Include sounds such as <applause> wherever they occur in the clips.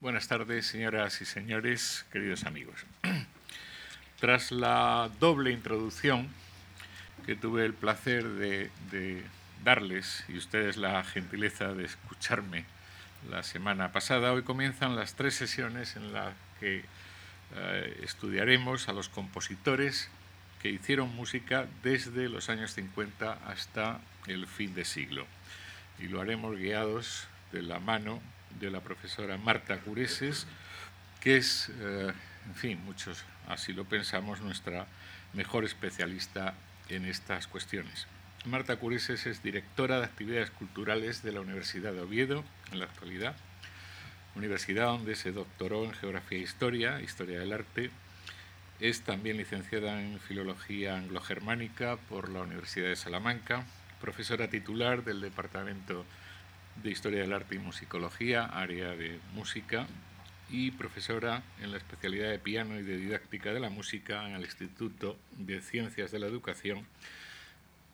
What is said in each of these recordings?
Buenas tardes, señoras y señores, queridos amigos. <clears throat> Tras la doble introducción que tuve el placer de, darles y ustedes la gentileza de escucharme la semana pasada, hoy comienzan las tres sesiones en las que eh, estudiaremos a los compositores que hicieron música desde los años 50 hasta el fin de siglo. Y lo haremos guiados de la mano de la profesora Marta Cureses, que es, eh, en fin, muchos así lo pensamos, nuestra mejor especialista en estas cuestiones. Marta Cureses es directora de actividades culturales de la Universidad de Oviedo en la actualidad, universidad donde se doctoró en Geografía e Historia, Historia del Arte. Es también licenciada en Filología Anglo-Germánica por la Universidad de Salamanca, profesora titular del Departamento de Historia del Arte y Musicología, área de música, y profesora en la especialidad de piano y de didáctica de la música en el Instituto de Ciencias de la Educación,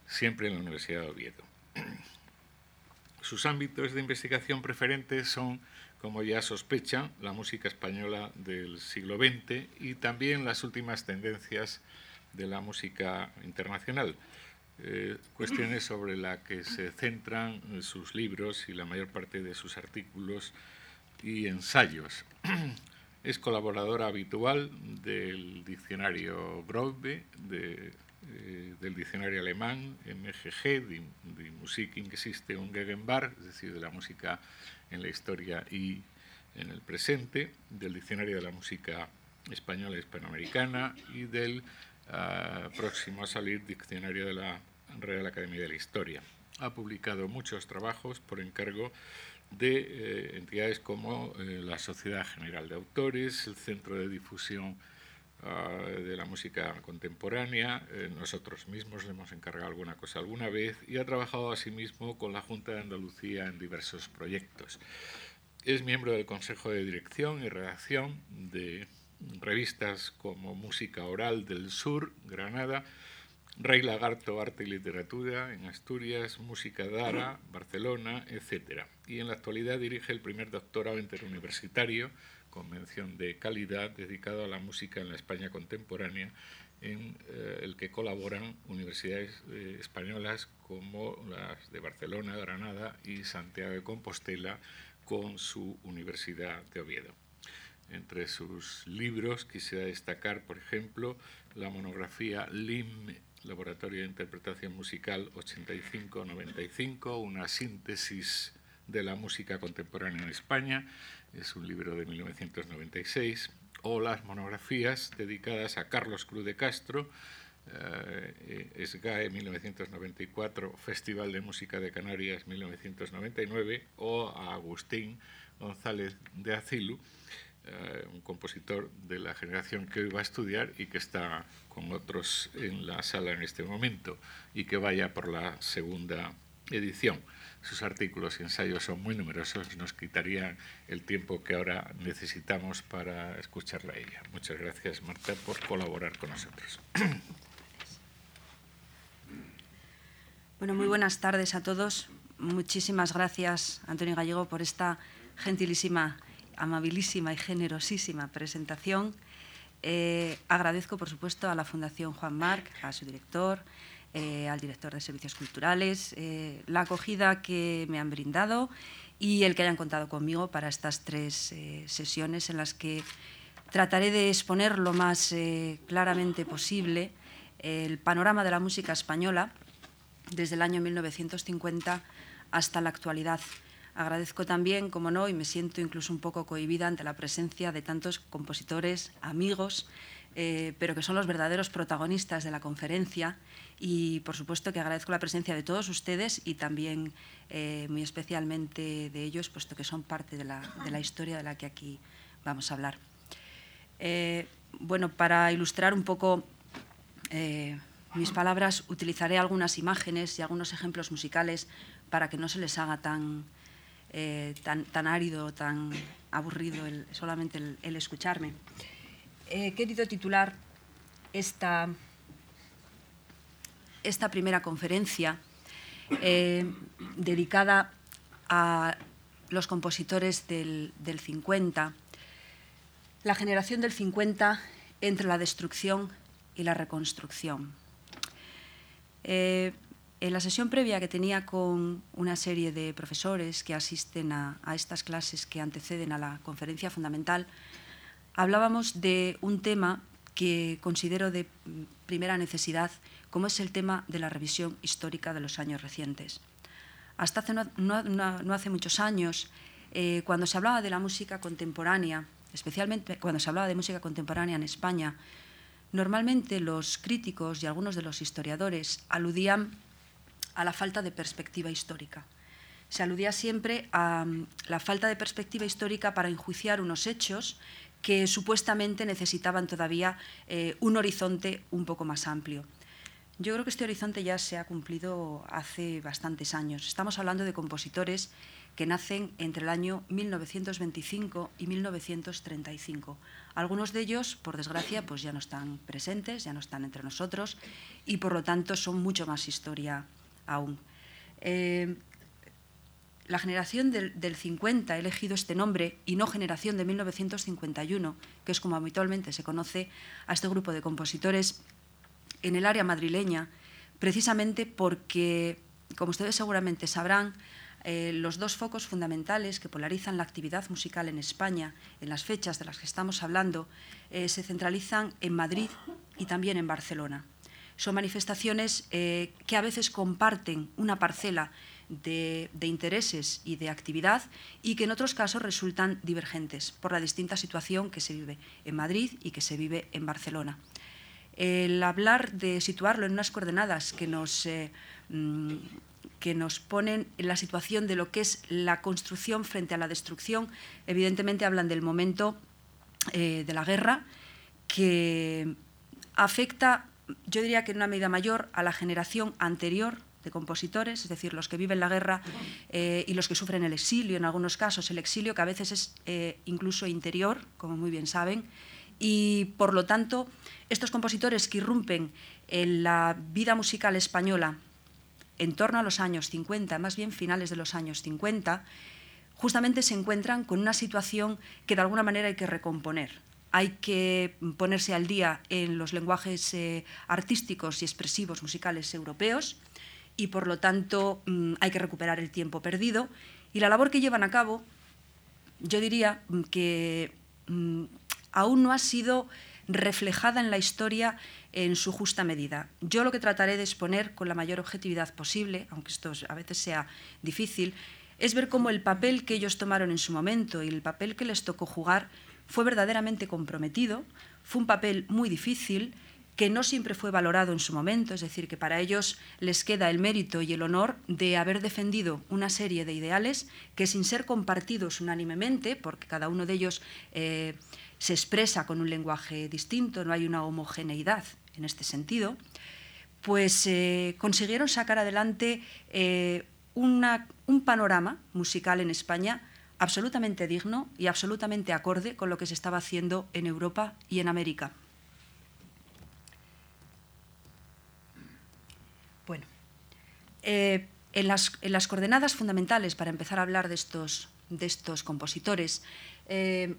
siempre en la Universidad de Oviedo. Sus ámbitos de investigación preferentes son, como ya sospecha, la música española del siglo XX y también las últimas tendencias de la música internacional, eh, cuestiones sobre las que se centran sus libros y la mayor parte de sus artículos y ensayos. <clears throat> Es colaboradora habitual del diccionario Brode, de, eh, del diccionario alemán MGG, de, de Musik in Geschichte und Gegenwart, es decir, de la música en la historia y en el presente, del diccionario de la música española y hispanoamericana y del próximo a salir Diccionario de la Real Academia de la Historia. Ha publicado muchos trabajos por encargo de eh, entidades como eh, la Sociedad General de Autores, el Centro de Difusión ah, de la Música Contemporánea, eh, nosotros mismos le hemos encargado alguna cosa alguna vez y ha trabajado asimismo con la Junta de Andalucía en diversos proyectos. Es miembro del Consejo de Dirección y Redacción de revistas como Música Oral del Sur, Granada, Rey Lagarto, Arte y Literatura en Asturias, Música Dara, Barcelona, etc. Y en la actualidad dirige el primer doctorado interuniversitario, convención de calidad, dedicado a la música en la España contemporánea, en eh, el que colaboran universidades eh, españolas como las de Barcelona, Granada y Santiago de Compostela con su Universidad de Oviedo. Entre sus libros quisiera destacar, por ejemplo, la monografía LIM, Laboratorio de Interpretación Musical 85-95, una síntesis de la música contemporánea en España, es un libro de 1996, o las monografías dedicadas a Carlos Cruz de Castro, eh, SGAE 1994, Festival de Música de Canarias 1999, o a Agustín González de Acilu, eh, un compositor de la generación que hoy va a estudiar y que está con otros en la sala en este momento y que vaya por la segunda edición. Sus artículos y ensayos son muy numerosos, nos quitarían el tiempo que ahora necesitamos para escucharla a ella. Muchas gracias, Marta, por colaborar con nosotros. Bueno, muy buenas tardes a todos. Muchísimas gracias, Antonio Gallego, por esta gentilísima amabilísima y generosísima presentación. Eh, agradezco, por supuesto, a la Fundación Juan Marc, a su director, eh, al director de Servicios Culturales, eh, la acogida que me han brindado y el que hayan contado conmigo para estas tres sesiones en las que trataré de exponer lo más claramente posible el panorama de la música española desde el año 1950 hasta la actualidad Agradezco también, como no, y me siento incluso un poco cohibida ante la presencia de tantos compositores, amigos, eh, pero que son los verdaderos protagonistas de la conferencia y por supuesto que agradezco la presencia de todos ustedes y también eh, muy especialmente de ellos, puesto que son parte de la, historia de la que aquí vamos a hablar. Eh, bueno, para ilustrar un poco mis palabras, utilizaré algunas imágenes y algunos ejemplos musicales para que no se les haga tan, eh, tan, tan, árido, tan aburrido solamente el, escucharme. He querido titular esta, esta primera conferencia eh, dedicada a los compositores del, 50, la generación del 50 entre la destrucción y la reconstrucción. Eh, en la sesión previa que tenía con una serie de profesores que asisten a, estas clases que anteceden a la conferencia fundamental, hablábamos de un tema que considero de primera necesidad, como es el tema de la revisión histórica de los años recientes. Hasta hace no, hace muchos años, eh, cuando se hablaba de la música contemporánea, especialmente cuando se hablaba de música contemporánea en España, normalmente los críticos y algunos de los historiadores aludían a la falta de perspectiva histórica. Se aludía siempre a mm, la falta de perspectiva histórica para enjuiciar unos hechos que supuestamente necesitaban todavía eh, un horizonte un poco más amplio. Yo creo que este horizonte ya se ha cumplido hace bastantes años. Estamos hablando de compositores que nacen entre el año 1925 y 1935. Algunos de ellos, por desgracia, pues ya no están presentes, ya no están entre nosotros y por lo tanto son mucho más historia aún. Eh, la generación del, 50 he elegido este nombre y no generación de 1951, que es como habitualmente se conoce a este grupo de compositores en el área madrileña, precisamente porque, como ustedes seguramente sabrán, eh, los dos focos fundamentales que polarizan la actividad musical en España en las fechas de las que estamos hablando eh, se centralizan en Madrid y también en Barcelona. Son manifestaciones eh, que a veces comparten una parcela de, intereses y de actividad y que en otros casos resultan divergentes por la distinta situación que se vive en Madrid y que se vive en Barcelona. El hablar de situarlo en unas coordenadas que nos, eh, mm, que nos ponen en la situación de lo que es la construcción frente a la destrucción, evidentemente hablan del momento eh, de la guerra que afecta yo diría que en una medida mayor a la generación anterior de compositores, es decir, los que viven la guerra eh, y los que sufren el exilio, en algunos casos el exilio, que a veces es eh, incluso interior, como muy bien saben, y por lo tanto estos compositores que irrumpen en la vida musical española en torno a los años 50, más bien finales de los años 50, justamente se encuentran con una situación que de alguna manera hay que recomponer hay que ponerse al día en los lenguajes eh, artísticos y expresivos musicales europeos y por lo tanto mm, hay que recuperar el tiempo perdido. Y la labor que llevan a cabo, yo diría que mm, aún no ha sido reflejada en la historia en su justa medida. Yo lo que trataré de exponer con la mayor objetividad posible, aunque esto a veces sea difícil, es ver cómo el papel que ellos tomaron en su momento y el papel que les tocó jugar fue verdaderamente comprometido, fue un papel muy difícil que no siempre fue valorado en su momento, es decir, que para ellos les queda el mérito y el honor de haber defendido una serie de ideales que sin ser compartidos unánimemente, porque cada uno de ellos eh, se expresa con un lenguaje distinto, no hay una homogeneidad en este sentido, pues eh, consiguieron sacar adelante eh, un panorama musical en España absolutamente digno y absolutamente acorde con lo que se estaba haciendo en Europa y en América. Bueno, eh, en, las, coordenadas fundamentales para empezar a hablar de estos, de estos compositores, eh,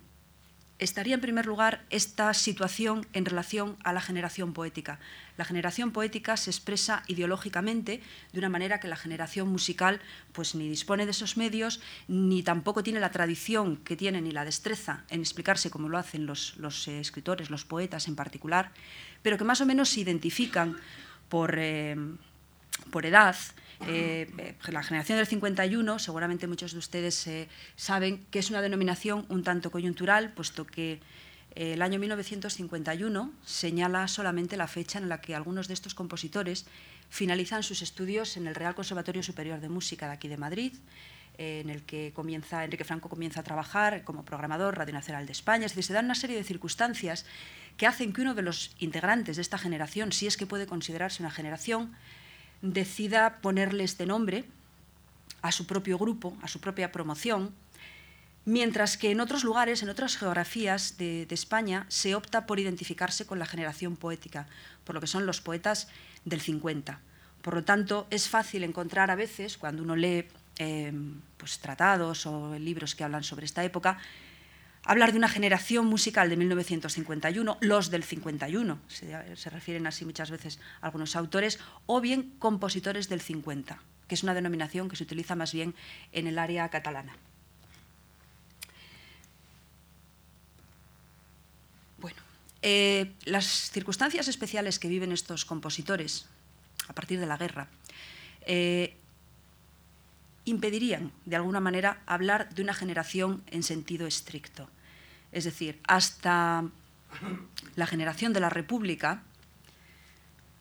estaría en primer lugar esta situación en relación a la generación poética. La generación poética se expresa ideológicamente de una manera que la generación musical pues ni dispone de esos medios ni tampoco tiene la tradición que tiene ni la destreza en explicarse como lo hacen los, eh, escritores, los poetas en particular, pero que más o menos se identifican por, eh, por edad, eh, la generación del 51, seguramente muchos de ustedes eh, saben que es una denominación un tanto coyuntural, puesto que eh, el año 1951 señala solamente la fecha en la que algunos de estos compositores finalizan sus estudios en el Real Conservatorio Superior de Música de aquí de Madrid, en el que comienza, Enrique Franco comienza a trabajar como programador Radio Nacional de España. Es decir, se dan una serie de circunstancias que hacen que uno de los integrantes de esta generación, si es que puede considerarse una generación, decida ponerle este nombre a su propio grupo, a su propia promoción, mientras que en otros lugares, en otras geografías de, España, se opta por identificarse con la generación poética, por lo que son los poetas del 50. Por lo tanto, es fácil encontrar a veces, cuando uno lee em, pues, tratados o libros que hablan sobre esta época, hablar de una generación musical de 1951, los del 51, se, se, refieren así muchas veces algunos autores, o bien compositores del 50, que es una denominación que se utiliza más bien en el área catalana. Bueno, eh, las circunstancias especiales que viven estos compositores a partir de la guerra eh, impedirían, de alguna manera, hablar de una generación en sentido estricto. Es decir, hasta la generación de la República,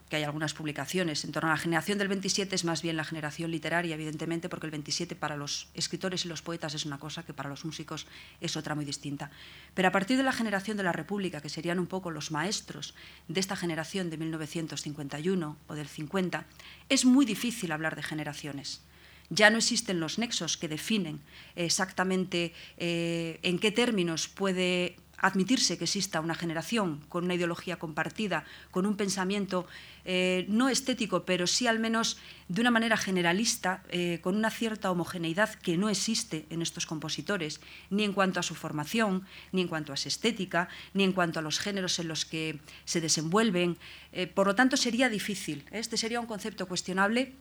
que hay algunas publicaciones en torno a la generación del 27 es más bien la generación literaria, evidentemente, porque el 27 para los escritores y los poetas es una cosa que para los músicos es otra muy distinta. Pero a partir de la generación de la República, que serían un poco los maestros de esta generación de 1951 o del 50, es muy difícil hablar de generaciones. Ya no existen los nexos que definen exactamente eh, en qué términos puede admitirse que exista una generación con una ideología compartida, con un pensamiento eh, no estético, pero sí al menos de una manera generalista, eh, con una cierta homogeneidad que no existe en estos compositores, ni en cuanto a su formación, ni en cuanto a su estética, ni en cuanto a los géneros en los que se desenvuelven. Eh, por lo tanto, sería difícil. Este sería un concepto cuestionable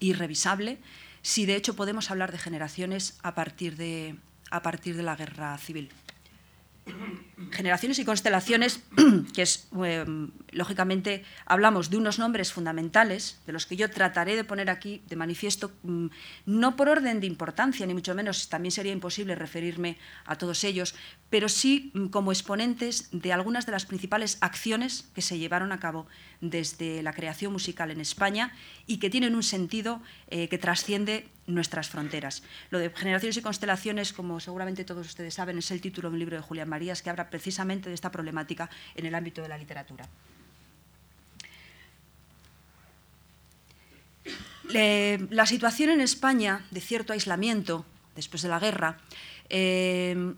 y revisable si de hecho podemos hablar de generaciones a partir de, a partir de la guerra civil generaciones y constelaciones, <clears throat> que es, em, lógicamente, hablamos de unos nombres fundamentales, de los que yo trataré de poner aquí de manifiesto, mm, no por orden de importancia, ni mucho menos, también sería imposible referirme a todos ellos, pero sí mm, como exponentes de algunas de las principales acciones que se llevaron a cabo desde la creación musical en España y que tienen un sentido eh, que trasciende nuestras fronteras. Lo de generaciones y constelaciones, como seguramente todos ustedes saben, es el título de un libro de Julián Marías que habla precisamente de esta problemática en el ámbito de la literatura. la situación en España de cierto aislamiento después de la guerra eh,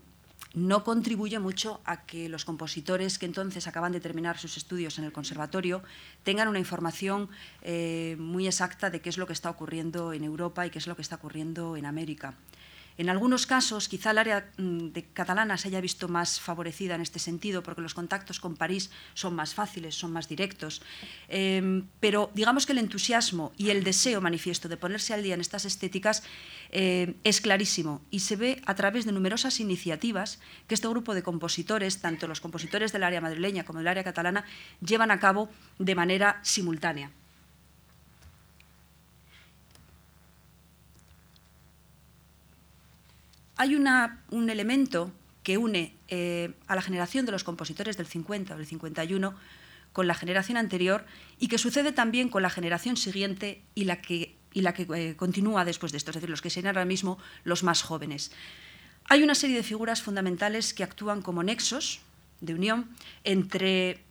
no contribuye mucho a que los compositores que entonces acaban de terminar sus estudios en el conservatorio tengan una información eh, muy exacta de qué es lo que está ocurriendo en Europa y qué es lo que está ocurriendo en América. En algunos casos, quizá el área mm, de catalana se haya visto más favorecida en este sentido, porque los contactos con París son más fáciles, son más directos. Em, pero digamos que el entusiasmo y el deseo manifiesto de ponerse al día en estas estéticas eh, es clarísimo y se ve a través de numerosas iniciativas que este grupo de compositores, tanto los compositores del área madrileña como del área catalana, llevan a cabo de manera simultánea. Hay un elemento que une eh, a la generación de los compositores del 50 o del 51 con la generación anterior y que sucede también con la generación siguiente y la que, eh, continúa después de esto, es decir, los que serían ahora mismo los más jóvenes. Hay una serie de figuras fundamentales que actúan como nexos de unión entre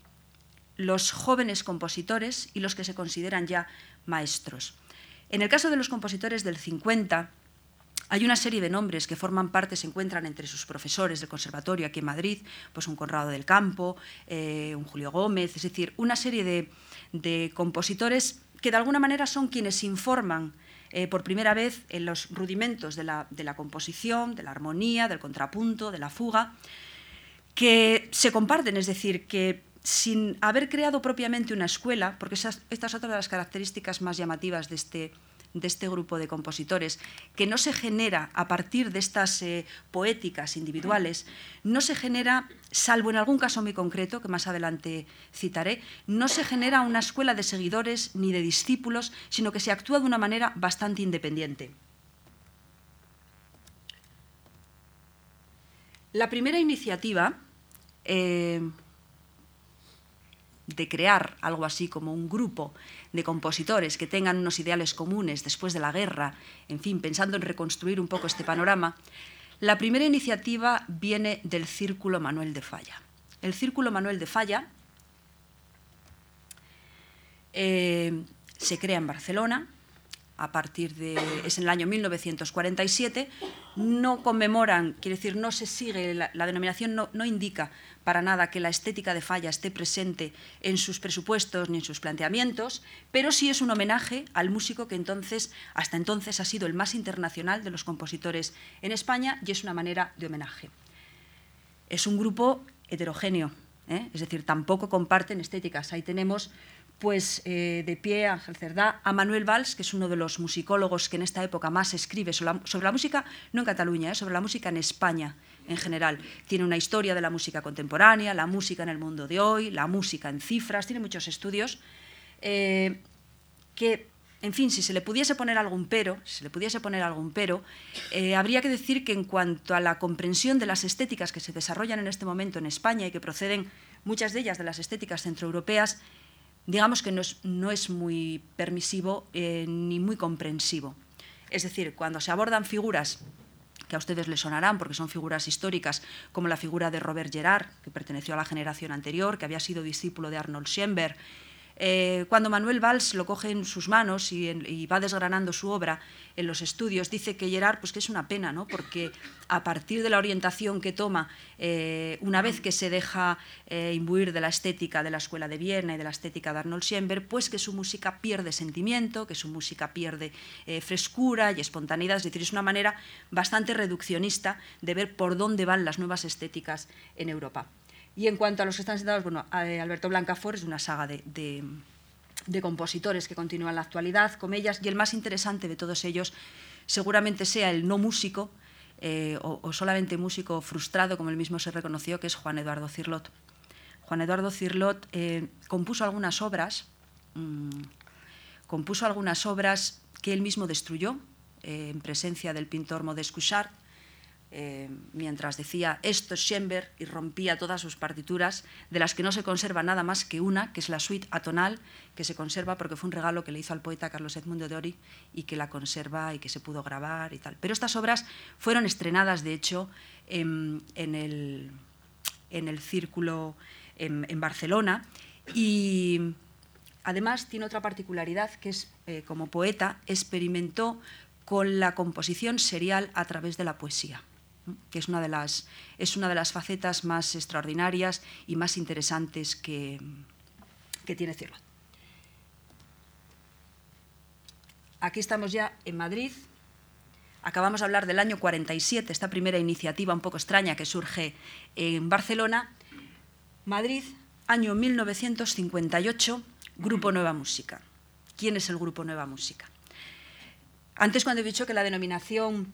los jóvenes compositores y los que se consideran ya maestros. En el caso de los compositores del 50, hay una serie de nombres que forman parte, se encuentran entre sus profesores del conservatorio aquí en Madrid, pues un Conrado del Campo, eh, un Julio Gómez, es decir, una serie de, compositores que de alguna manera son quienes informan eh, por primera vez en los rudimentos de la, composición, de la armonía, del contrapunto, de la fuga, que se comparten, es decir, que sin haber creado propiamente una escuela, porque esta es otra de las características más llamativas de este, de este grupo de compositores, que no se genera a partir de estas eh, poéticas individuales, no se genera, salvo en algún caso muy concreto, que más adelante citaré, no se genera una escuela de seguidores ni de discípulos, sino que se actúa de una manera bastante independiente. La primera iniciativa eh, de crear algo así como un grupo de compositores que tengan unos ideales comunes después de la guerra, en fin, pensando en reconstruir un poco este panorama, la primera iniciativa viene del Círculo Manuel de Falla. El Círculo Manuel de Falla eh, se crea en Barcelona a partir de, es en el año 1947, no conmemoran, quiere decir, no se sigue, la, denominación no, no, indica para nada que la estética de Falla esté presente en sus presupuestos ni en sus planteamientos, pero sí es un homenaje al músico que entonces, hasta entonces ha sido el más internacional de los compositores en España y es una manera de homenaje. Es un grupo heterogéneo, ¿eh? es decir, tampoco comparten estéticas. Ahí tenemos pues eh, de pie Ángel Cerdá, a Manuel Valls, que es uno de los musicólogos que en esta época más escribe sobre la, música, no en Cataluña, eh, sobre la música en España en general. Tiene una historia de la música contemporánea, la música en el mundo de hoy, la música en cifras, tiene muchos estudios eh, que, en fin, si se le pudiese poner algún pero, se le pudiese poner algún pero, habría que decir que en cuanto a la comprensión de las estéticas que se desarrollan en este momento en España y que proceden muchas de ellas de las estéticas centroeuropeas, digamos que no es, muy permisivo eh, ni muy comprensivo. Es decir, cuando se abordan figuras que a ustedes les sonarán porque son figuras históricas, como la figura de Robert Gerard, que perteneció a la generación anterior, que había sido discípulo de Arnold Schoenberg, eh, cuando Manuel Valls lo coge en sus manos y, va desgranando su obra en los estudios, dice que Gerard, pues que es una pena, ¿no? porque a partir de la orientación que toma, eh, una vez que se deja eh, imbuir de la estética de la Escuela de Viena y de la estética de Arnold Schoenberg, pues que su música pierde sentimiento, que su música pierde frescura y espontaneidad, es decir, es una manera bastante reduccionista de ver por dónde van las nuevas estéticas en Europa. Y en cuanto a los que están sentados, bueno, eh, Alberto Blancafort es una saga de, compositores que continúan en la actualidad con ellas, y el más interesante de todos ellos seguramente sea el no músico, eh, o, solamente músico frustrado, como él mismo se reconoció, que es Juan Eduardo Cirlot. Juan Eduardo Cirlot eh, compuso algunas obras, mm, compuso algunas obras que él mismo destruyó en presencia del pintor Modest Cuchard, eh, mientras decía esto es Schoenberg y rompía todas sus partituras, de las que no se conserva nada más que una, que es la suite atonal, que se conserva porque fue un regalo que le hizo al poeta Carlos Edmundo de Ori y que la conserva y que se pudo grabar y tal. Pero estas obras fueron estrenadas, de hecho, en, el, en el, círculo en, Barcelona y además tiene otra particularidad que es, eh, como poeta, experimentó con la composición serial a través de la poesía que es una de las, es una de las facetas más extraordinarias y más interesantes que, que tiene Cirlot. Aquí estamos ya en Madrid. Acabamos de hablar del año 47, esta primera iniciativa un poco extraña que surge en Barcelona. Madrid, año 1958, Grupo Nueva Música. ¿Quién es el Grupo Nueva Música? Antes, cuando he dicho que la denominación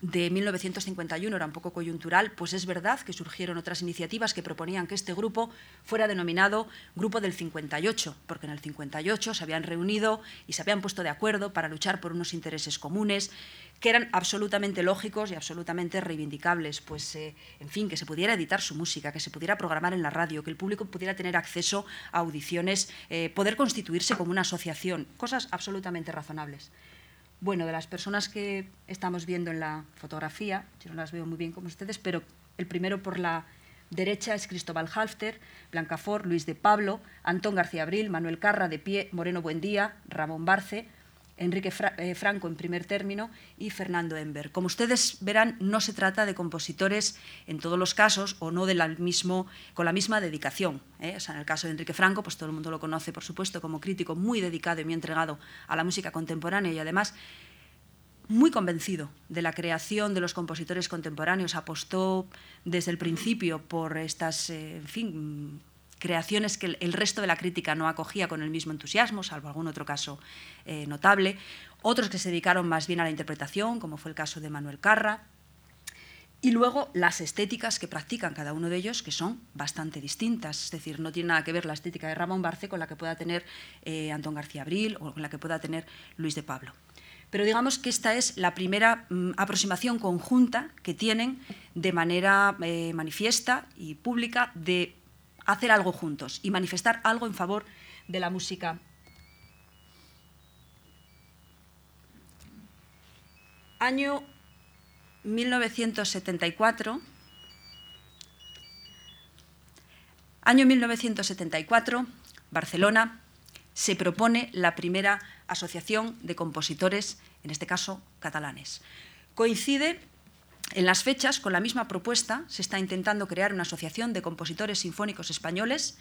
de 1951 era un poco coyuntural, pues es verdad que surgieron otras iniciativas que proponían que este grupo fuera denominado Grupo del 58, porque en el 58 se habían reunido y se habían puesto de acuerdo para luchar por unos intereses comunes que eran absolutamente lógicos y absolutamente reivindicables, pues eh, en fin, que se pudiera editar su música, que se pudiera programar en la radio, que el público pudiera tener acceso a audiciones, eh, poder constituirse como una asociación, cosas absolutamente razonables. Bueno, de las personas que estamos viendo en la fotografía, yo no las veo muy bien como ustedes, pero el primero por la derecha es Cristóbal Halfter, Blancafort, Luis de Pablo, Antón García Abril, Manuel Carra de Pie, Moreno Buendía, Ramón Barce, Enrique eh, Franco en primer término y Fernando Ember. Como ustedes verán, no se trata de compositores en todos los casos o no de mismo, con la misma dedicación. ¿eh? en el caso de Enrique Franco, pues todo el mundo lo conoce, por supuesto, como crítico muy dedicado y muy entregado a la música contemporánea y además muy convencido de la creación de los compositores contemporáneos, apostó desde el principio por estas, eh, en fin, creaciones que el resto de la crítica no acogía con el mismo entusiasmo, salvo algún otro caso eh, notable. Otros que se dedicaron más bien a la interpretación, como fue el caso de Manuel Carra. Y luego las estéticas que practican cada uno de ellos, que son bastante distintas. Es decir, no tiene nada que ver la estética de Ramón Barce con la que pueda tener eh, Antón García Abril o con la que pueda tener Luis de Pablo. Pero digamos que esta es la primera mm, aproximación conjunta que tienen de manera eh, manifiesta y pública de hacer algo juntos y manifestar algo en favor de la música. Año 1974. Año 1974, Barcelona se propone la primera Asociación de Compositores, en este caso catalanes. Coincide en las fechas, con la misma propuesta, se está intentando crear una asociación de compositores sinfónicos españoles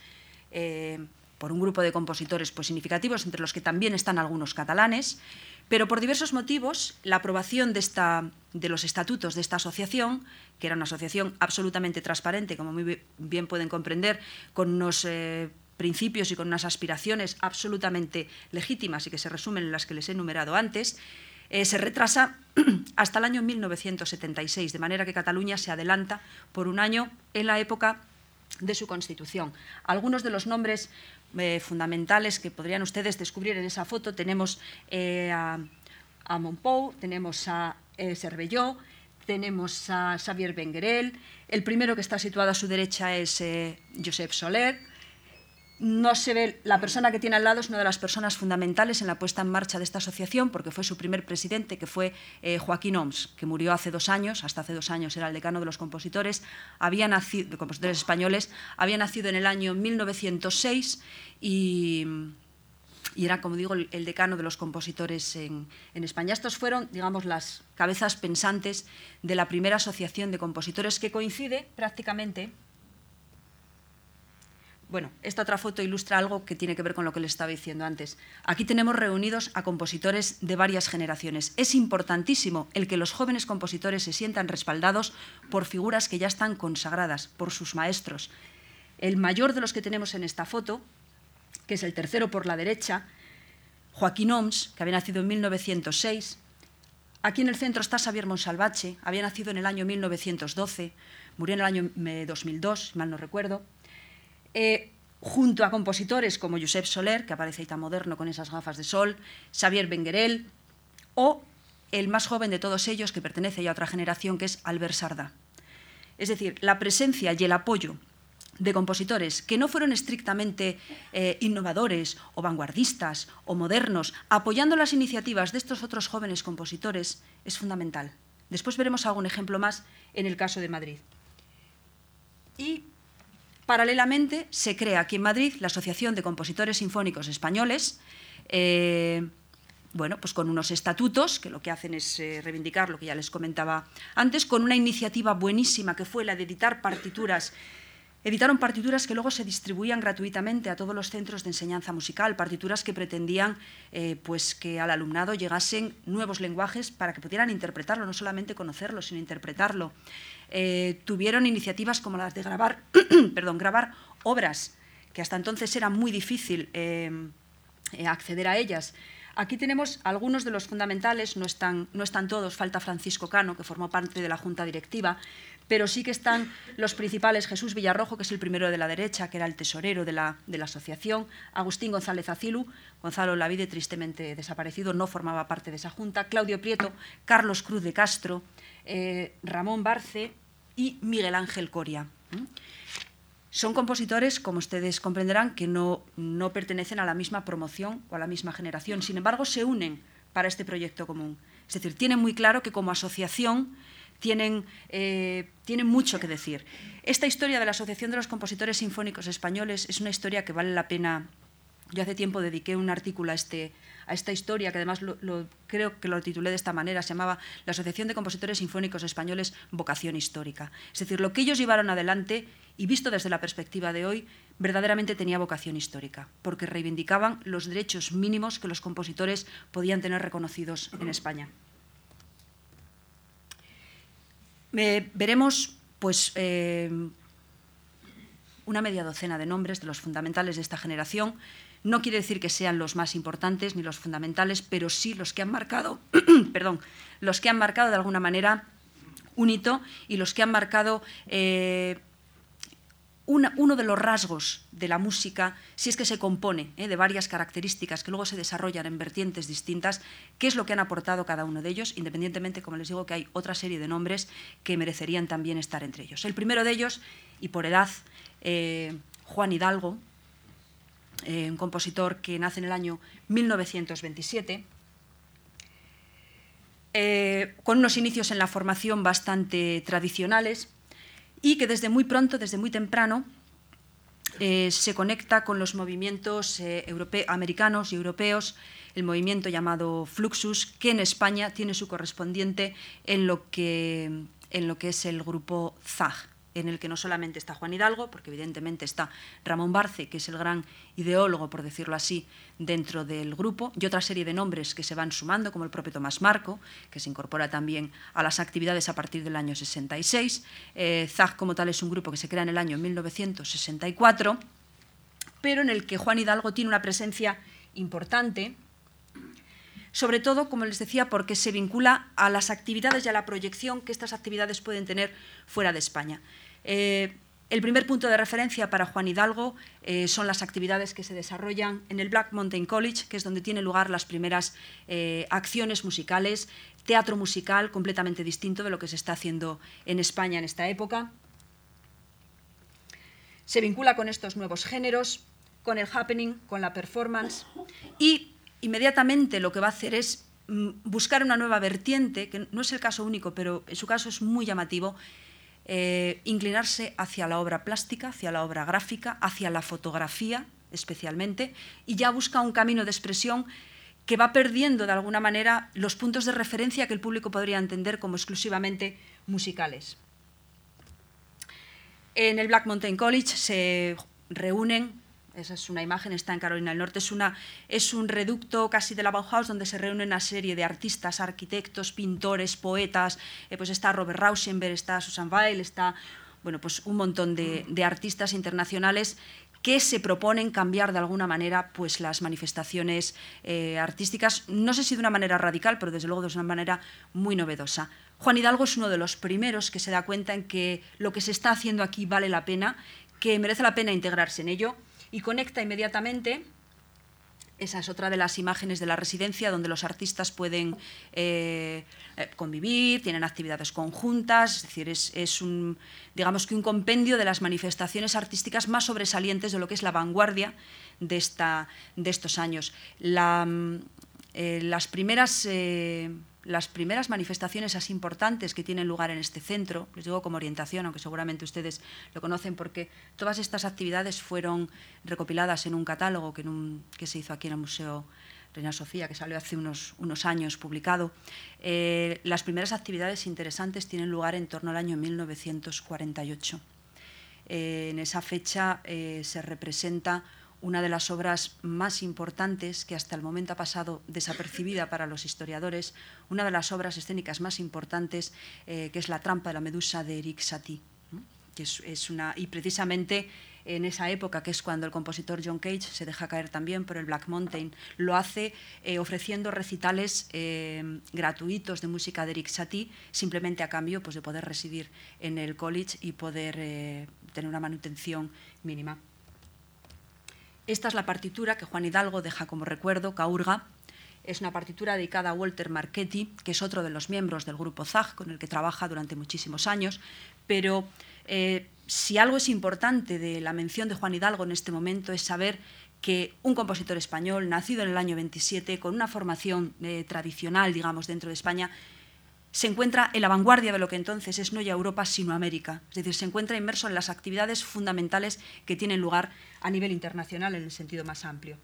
eh, por un grupo de compositores pues, significativos, entre los que también están algunos catalanes, pero por diversos motivos la aprobación de, esta, de los estatutos de esta asociación, que era una asociación absolutamente transparente, como muy bien pueden comprender, con unos eh, principios y con unas aspiraciones absolutamente legítimas y que se resumen en las que les he enumerado antes, eh, se retrasa <clears throat> hasta el año 1976, de manera que Cataluña se adelanta por un año en la época de su constitución. Algunos de los nombres eh, fundamentales que podrían ustedes descubrir en esa foto tenemos eh, a, a Monpou, tenemos a Cervelló, tenemos a Xavier Benguerel, el primero que está situado a su derecha es Josep Soler, no se ve, la persona que tiene al lado es una de las personas fundamentales en la puesta en marcha de esta asociación, porque fue su primer presidente, que fue eh, Joaquín Oms, que murió hace dos años, hasta hace dos años era el decano de los compositores, había nacido, de compositores españoles, había nacido en el año 1906 y, era, como digo, el, decano de los compositores en, en España. Estos fueron, digamos, las cabezas pensantes de la primera asociación de compositores que coincide prácticamente bueno, esta otra foto ilustra algo que tiene que ver con lo que les estaba diciendo antes. Aquí tenemos reunidos a compositores de varias generaciones. Es importantísimo el que los jóvenes compositores se sientan respaldados por figuras que ya están consagradas, por sus maestros. El mayor de los que tenemos en esta foto, que es el tercero por la derecha, Joaquín Oms, que había nacido en 1906. Aquí en el centro está Xavier Monsalvache, había nacido en el año 1912, murió en el año 2002, mal no recuerdo. Eh, junto a compositores como Josep Soler, que aparece ahí tan moderno con esas gafas de sol, Xavier Benguerel, o el más joven de todos ellos, que pertenece ya a otra generación, que es Albert Sarda. Es decir, la presencia y el apoyo de compositores que no fueron estrictamente eh, innovadores o vanguardistas o modernos, apoyando las iniciativas de estos otros jóvenes compositores, es fundamental. Después veremos algún ejemplo más en el caso de Madrid. Y Paralelamente, se crea aquí en Madrid la Asociación de Compositores Sinfónicos Españoles, eh, bueno, pues con unos estatutos que lo que hacen es eh, reivindicar lo que ya les comentaba antes, con una iniciativa buenísima que fue la de editar partituras. Editaron partituras que luego se distribuían gratuitamente a todos los centros de enseñanza musical, partituras que pretendían eh, pues que al alumnado llegasen nuevos lenguajes para que pudieran interpretarlo, no solamente conocerlo, sino interpretarlo. Eh, tuvieron iniciativas como las de grabar, <clears throat> perdón, grabar obras, que hasta entonces era muy difícil eh, acceder a ellas. Aquí tenemos algunos de los fundamentales, no están, no están todos, falta Francisco Cano, que formó parte de la Junta Directiva, pero sí que están los principales, Jesús Villarrojo, que es el primero de la derecha, que era el tesorero de la, asociación, Agustín González Acilu, Gonzalo Lavide, tristemente desaparecido, no formaba parte de esa junta, Claudio Prieto, Carlos Cruz de Castro, eh, Ramón Barce y Miguel Ángel Coria. Son compositores, como ustedes comprenderán, que no, no pertenecen a la misma promoción o a la misma generación, sin embargo se unen para este proyecto común. Es decir, tienen muy claro que como asociación tienen, eh, tienen, mucho que decir. Esta historia de la Asociación de los Compositores Sinfónicos Españoles es una historia que vale la pena. Yo hace tiempo dediqué un artículo a este, a esta historia, que además creo que lo titulé de esta manera, se llamaba La Asociación de Compositores Sinfónicos Españoles, Vocación Histórica. Es decir, lo que ellos llevaron adelante, y visto desde la perspectiva de hoy, verdaderamente tenía vocación histórica, porque reivindicaban los derechos mínimos que los compositores podían tener reconocidos en España. veremos pues, eh, una media docena de nombres de los fundamentales de esta generación no quiere decir que sean los más importantes ni los fundamentales, pero sí los que han marcado, <clears throat> perdón, los que han marcado de alguna manera un hito y los que han marcado eh, uno de los rasgos de la música, si es que se compone eh, de varias características que luego se desarrollan en vertientes distintas, qué es lo que han aportado cada uno de ellos, independientemente, como les digo, que hay otra serie de nombres que merecerían también estar entre ellos. El primero de ellos, y por edad, eh, Juan Hidalgo, eh, un compositor que nace en el año 1927, eh, con unos inicios en la formación bastante tradicionales y que desde muy pronto, desde muy temprano, eh, se conecta con los movimientos americanos y europeos, el movimiento llamado Fluxus, que en España tiene su correspondiente en lo que, en lo que es el grupo ZAG en el que no solamente está Juan Hidalgo, porque evidentemente está Ramón Barce, que es el gran ideólogo, por decirlo así, dentro del grupo, y otra serie de nombres que se van sumando, como el propio Tomás Marco, que se incorpora también a las actividades a partir del año 66. Eh, ZAG como tal es un grupo que se crea en el año 1964, pero en el que Juan Hidalgo tiene una presencia importante, sobre todo, como les decía, porque se vincula a las actividades y a la proyección que estas actividades pueden tener fuera de España. Eh, el primer punto de referencia para Juan Hidalgo eh, son las actividades que se desarrollan en el Black Mountain College, que es donde tienen lugar las primeras eh, acciones musicales, teatro musical completamente distinto de lo que se está haciendo en España en esta época. Se vincula con estos nuevos géneros, con el happening, con la performance y inmediatamente lo que va a hacer es mm, buscar una nueva vertiente, que no es el caso único, pero en su caso es muy llamativo, eh, inclinarse hacia la obra plástica, hacia la obra gráfica, hacia la fotografía especialmente, y ya busca un camino de expresión que va perdiendo de alguna manera los puntos de referencia que el público podría entender como exclusivamente musicales. En el Black Mountain College se reúnen esa es una imagen, está en Carolina del Norte. Es, una, es un reducto casi de la Bauhaus donde se reúnen una serie de artistas, arquitectos, pintores, poetas. Eh, pues está Robert Rauschenberg, está Susan Weil, está bueno, pues un montón de, artistas internacionales que se proponen cambiar de alguna manera pues, las manifestaciones eh, artísticas, no sé si de una manera radical, pero desde luego de una manera muy novedosa. Juan Hidalgo es uno de los primeros que se da cuenta en que lo que se está haciendo aquí vale la pena, que merece la pena integrarse en ello y conecta inmediatamente esa es otra de las imágenes de la residencia donde los artistas pueden eh, eh, convivir, tienen actividades conjuntas, es decir, es, un, digamos que un compendio de las manifestaciones artísticas más sobresalientes de lo que es la vanguardia de, esta, de estos años. Mm, eh, las primeras las primeras manifestaciones así importantes que tienen lugar en este centro, les digo como orientación, aunque seguramente ustedes lo conocen, porque todas estas actividades fueron recopiladas en un catálogo que, se hizo aquí en el Museo Reina Sofía, que salió hace unos, unos años publicado. Eh, las primeras actividades interesantes tienen lugar en torno al año 1948. Eh, en esa fecha eh, se representa una de las obras más importantes que hasta el momento ha pasado desapercibida para los historiadores, una de las obras escénicas más importantes, eh, que es La trampa de la medusa de Eric Satie. Que es, una, y precisamente en esa época, que es cuando el compositor John Cage se deja caer también por el Black Mountain, lo hace eh, ofreciendo recitales eh, gratuitos de música de Eric Satie, simplemente a cambio pues, de poder residir en el college y poder tener una manutención mínima. Esta es la partitura que Juan Hidalgo deja como recuerdo, Caurga. Es una partitura dedicada a Walter Marchetti, que es otro de los miembros del grupo ZAG, con el que trabaja durante muchísimos años. Pero eh, si algo es importante de la mención de Juan Hidalgo en este momento es saber que un compositor español, nacido en el año 27, con una formación eh, tradicional, digamos, dentro de España, se encuentra en la vanguardia de lo que entonces es no ya Europa, sino América. Es decir, se encuentra inmerso en las actividades fundamentales que tienen lugar a nivel internacional en el sentido más amplio.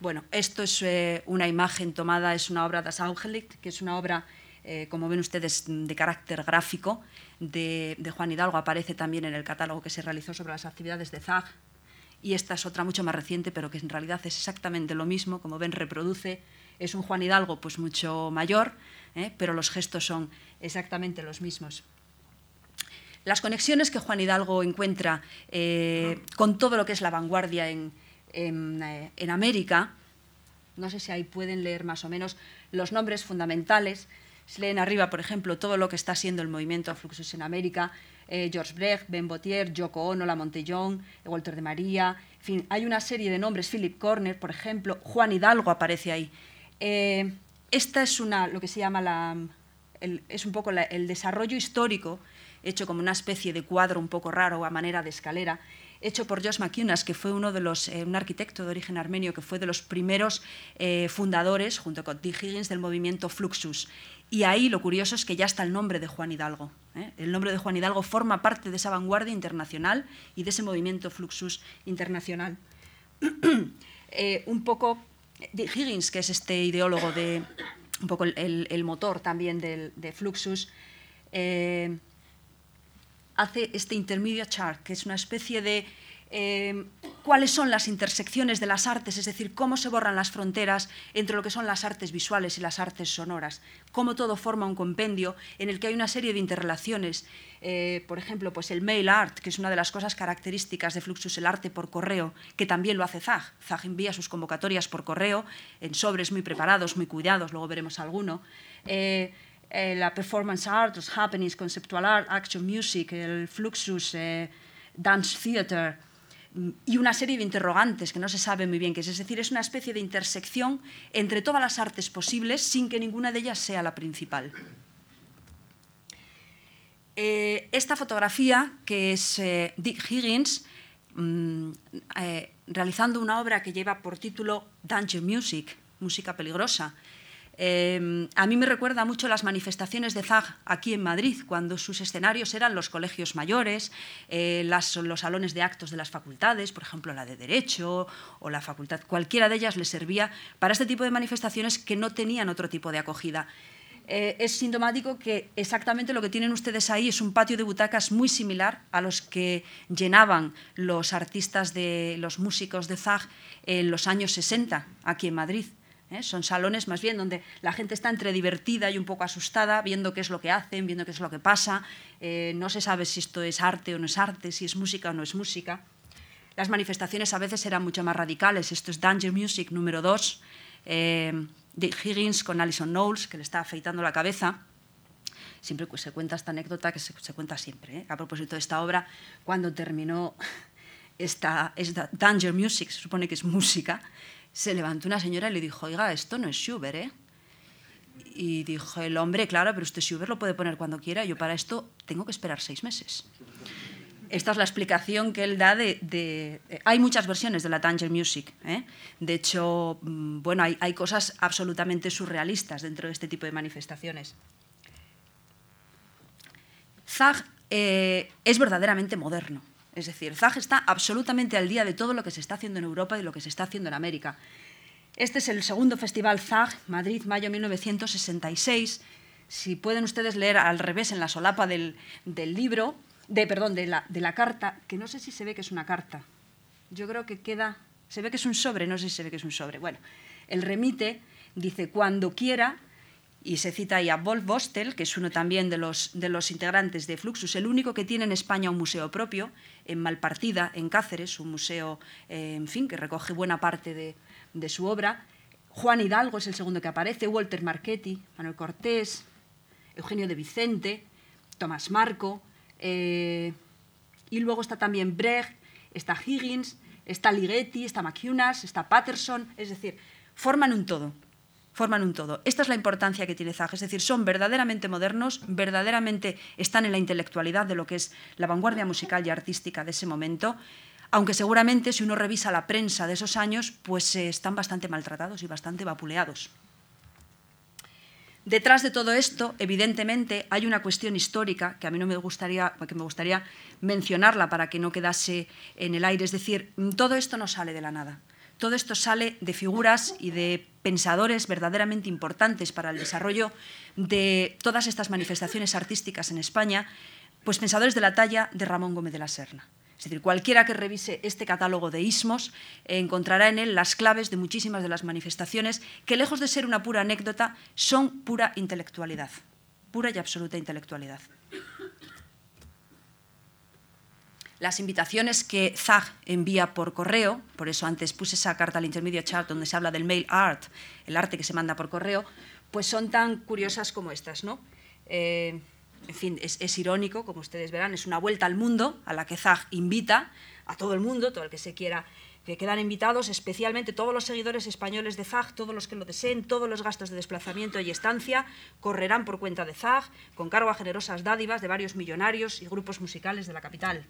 Bueno, esto es eh, una imagen tomada, es una obra de Augenlicht, que es una obra, eh, como ven ustedes, de carácter gráfico de, de, Juan Hidalgo. Aparece también en el catálogo que se realizó sobre las actividades de ZAG. Y esta es otra mucho más reciente, pero que en realidad es exactamente lo mismo. Como ven, reproduce, es un Juan Hidalgo pues mucho mayor, ¿eh? pero los gestos son exactamente los mismos. Las conexiones que Juan Hidalgo encuentra eh, con todo lo que es la vanguardia en, eh, en, América, no sé si ahí pueden leer más o menos los nombres fundamentales. Se leen arriba, por ejemplo, todo lo que está siendo el movimiento Fluxus en América, George Brecht, Ben Botier, Yoko Ono, La Montellón, Walter de María, hay una serie de nombres, Philip Corner, por ejemplo, Juan Hidalgo aparece ahí. Esta es una, lo que se llama la, es un poco el desarrollo histórico, hecho como una especie de cuadro un poco raro a manera de escalera, hecho por Josh McCunas, que fue uno de los, un arquitecto de origen armenio, que fue de los primeros fundadores, junto con Dick Higgins, del movimiento Fluxus. Y ahí lo curioso es que ya está el nombre de Juan Hidalgo. ¿eh? El nombre de Juan Hidalgo forma parte de esa vanguardia internacional y de ese movimiento Fluxus internacional. <clears throat> Eh, un poco Higgins, que es este ideólogo de un poco el, motor también de Fluxus, eh, hace este intermediate chart, que es una especie de eh, cuáles son las intersecciones de las artes, es decir, cómo se borran las fronteras entre lo que son las artes visuales y las artes sonoras, cómo todo forma un compendio en el que hay una serie de interrelaciones. Eh, por ejemplo, pues el mail art, que es una de las cosas características de Fluxus, el arte por correo, que también lo hace Zag. Zag envía sus convocatorias por correo en sobres muy preparados, muy cuidados, luego veremos alguno. Eh, la performance art, los happenings, conceptual art, action music, el Fluxus, dance theater, y una serie de interrogantes que no se sabe muy bien qué es. Es decir, es una especie de intersección entre todas las artes posibles sin que ninguna de ellas sea la principal. Eh, esta fotografía, que es eh, Dick Higgins, mm, eh, realizando una obra que lleva por título Danger Music, música peligrosa, Em, a mí me recuerda mucho las manifestaciones de Zag aquí en Madrid, cuando sus escenarios eran los colegios mayores, eh, los salones de actos de las facultades, por ejemplo la de Derecho o la facultad, cualquiera de ellas le servía para este tipo de manifestaciones que no tenían otro tipo de acogida. Eh, es sintomático que exactamente lo que tienen ustedes ahí es un patio de butacas muy similar a los que llenaban los artistas de los músicos de Zag en los años 60 aquí en Madrid. ¿Eh? Son salones más bien donde la gente está entre divertida y un poco asustada, viendo qué es lo que hacen, viendo qué es lo que pasa. Eh, no se sabe si esto es arte o no es arte, si es música o no es música. Las manifestaciones a veces eran mucho más radicales. Esto es Danger Music número 2, eh, de Higgins con Alison Knowles, que le está afeitando la cabeza. Siempre se cuenta esta anécdota que se, cuenta siempre. A propósito de esta obra, cuando terminó <laughs> esta, esta Danger Music, se supone que es música, se levantó una señora y le dijo, oiga, esto no es Schubert, ¿eh? Y dijo el hombre, claro, pero usted Schubert lo puede poner cuando quiera, yo para esto tengo que esperar seis meses. Esta es la explicación que él da de... hay muchas versiones de la Tanger Music. ¿eh? De hecho, mm, bueno, hay, hay, cosas absolutamente surrealistas dentro de este tipo de manifestaciones. Zag eh, es verdaderamente moderno. Es decir, Zag está absolutamente al día de todo lo que se está haciendo en Europa y lo que se está haciendo en América. Este es el segundo Festival Zag, Madrid, mayo 1966. Si pueden ustedes leer al revés en la solapa del, libro, de, perdón, de de la carta, que no sé si se ve que es una carta. Yo creo que queda, se ve que es un sobre, no sé si se ve que es un sobre. Bueno, el remite dice, cuando quiera, y se cita ahí a Wolf Bostel, que es uno también de los, de los integrantes de Fluxus, el único que tiene en España un museo propio, en Malpartida, en Cáceres, un museo, eh, en fin, que recoge buena parte de, su obra. Juan Hidalgo es el segundo que aparece, Walter Marchetti, Manuel Cortés, Eugenio de Vicente, Tomás Marco, eh, y luego está también Brecht, está Higgins, está Ligeti, está McCunas, está Patterson, es decir, forman un todo forman un todo. Esta es la importancia que tiene Zag, es decir, son verdaderamente modernos, verdaderamente están en la intelectualidad de lo que es la vanguardia musical y artística de ese momento, aunque seguramente si uno revisa la prensa de esos años, pues eh, están bastante maltratados y bastante vapuleados. Detrás de todo esto, evidentemente, hay una cuestión histórica que a mí no me gustaría, que me gustaría mencionarla para que no quedase en el aire. Es decir, todo esto no sale de la nada. Todo esto sale de figuras y de pensadores verdaderamente importantes para el desarrollo de todas estas manifestaciones artísticas en España, pues pensadores de la talla de Ramón Gómez de la Serna. Es decir, cualquiera que revise este catálogo de ismos encontrará en él las claves de muchísimas de las manifestaciones que, lejos de ser una pura anécdota, son pura intelectualidad, pura y absoluta intelectualidad. Las invitaciones que Zag envía por correo, por eso antes puse esa carta al intermedio chat donde se habla del mail art, el arte que se manda por correo, pues son tan curiosas como estas, ¿no? Eh, en fin, es, irónico, como ustedes verán, es una vuelta al mundo a la que Zag invita a todo el mundo, todo el que se quiera, que quedan invitados, especialmente todos los seguidores españoles de Zag, todos los que lo deseen, todos los gastos de desplazamiento y estancia correrán por cuenta de Zag, con cargo a generosas dádivas de varios millonarios y grupos musicales de la capital.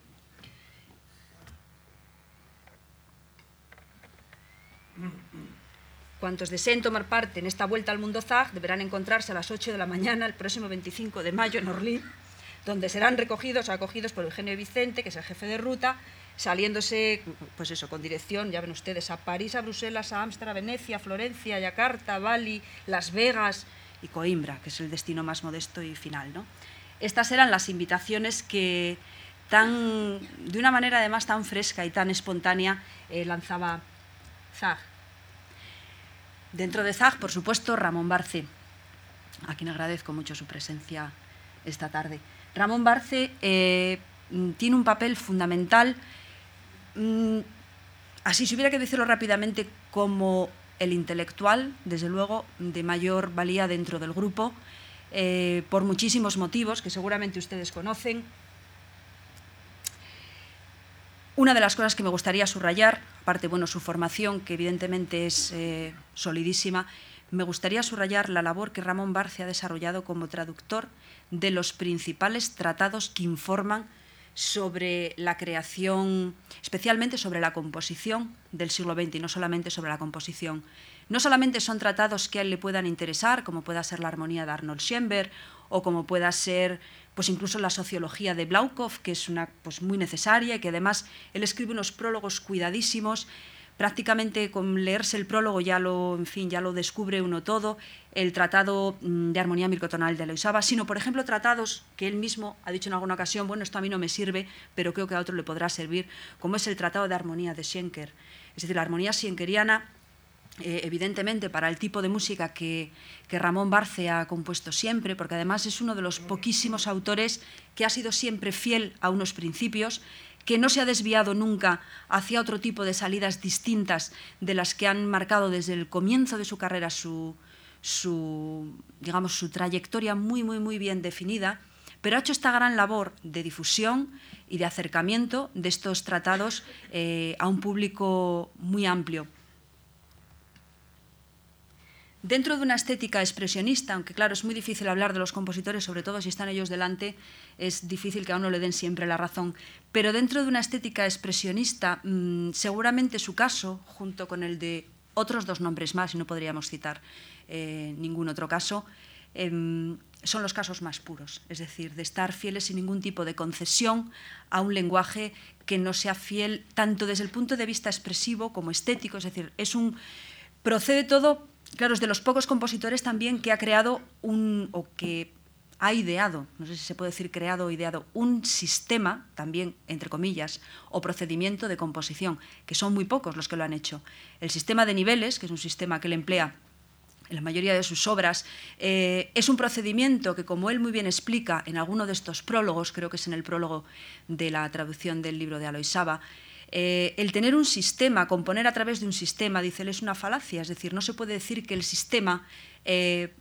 Cuantos deseen tomar parte en esta vuelta al mundo ZAG deberán encontrarse a las 8 de la mañana el próximo 25 de mayo en Orlí, donde serán recogidos o acogidos por Eugenio Vicente, que es el jefe de ruta, saliéndose, pues eso, con dirección, ya ven ustedes, a París, a Bruselas, a Ámsterdam, Venecia, Florencia, Yakarta, Bali, Las Vegas y Coimbra, que es el destino más modesto y final. ¿no? Estas eran las invitaciones que tan, de una manera además tan fresca y tan espontánea eh, lanzaba Zag. Dentro de Zag, por supuesto, Ramón Barce, a quien agradezco mucho su presencia esta tarde. Ramón Barce eh, tiene un papel fundamental, mm, así si hubiera que decirlo rápidamente, como el intelectual, desde luego, de mayor valía dentro del grupo, eh, por muchísimos motivos que seguramente ustedes conocen. Una de las cosas que me gustaría subrayar, aparte, bueno, su formación, que evidentemente es eh, solidísima, me gustaría subrayar la labor que Ramón Barce ha desarrollado como traductor de los principales tratados que informan sobre la creación, especialmente sobre la composición del siglo XX y no solamente sobre la composición. No solamente son tratados que a él le puedan interesar, como pueda ser la armonía de Arnold Schoenberg o como pueda ser pues incluso la sociología de Blaukov, que es una pues muy necesaria y que además él escribe unos prólogos cuidadísimos prácticamente con leerse el prólogo ya lo, en fin, ya lo descubre uno todo, el tratado mm, de armonía microtonal de Loisaba, sino, por ejemplo, tratados que él mismo ha dicho en alguna ocasión, bueno, esto a mí no me sirve, pero creo que a otro le podrá servir, como es el tratado de armonía de Schenker. Es decir, la armonía schenkeriana, eh, evidentemente, para el tipo de música que, Ramón Barce ha compuesto siempre, porque además es uno de los poquísimos autores que ha sido siempre fiel a unos principios, que no se ha desviado nunca hacia otro tipo de salidas distintas de las que han marcado desde el comienzo de su carrera su, digamos, su trayectoria muy, muy, muy bien definida, pero ha hecho esta gran labor de difusión y de acercamiento de estos tratados eh, a un público muy amplio. Dentro de una estética expresionista, aunque claro, es muy difícil hablar de los compositores, sobre todo si están ellos delante, es difícil que a uno le den siempre la razón, pero dentro de una estética expresionista, mm, seguramente su caso, junto con el de otros dos nombres más, y no podríamos citar eh, ningún otro caso, em, son los casos más puros, es decir, de estar fieles sin ningún tipo de concesión a un lenguaje que no sea fiel tanto desde el punto de vista expresivo como estético, es decir, es un procede todo claro, es de los pocos compositores también que ha creado un, o que ha ideado, no sé si se puede decir creado o ideado, un sistema, también entre comillas, o procedimiento de composición, que son muy pocos los que lo han hecho. El sistema de niveles, que es un sistema que él emplea en la mayoría de sus obras, eh, es un procedimiento que, como él muy bien explica en alguno de estos prólogos, creo que es en el prólogo de la traducción del libro de Alois Saba, eh, el tener un sistema, componer a través de un sistema, dice él, es una falacia. Es decir, no se puede decir que el sistema eh,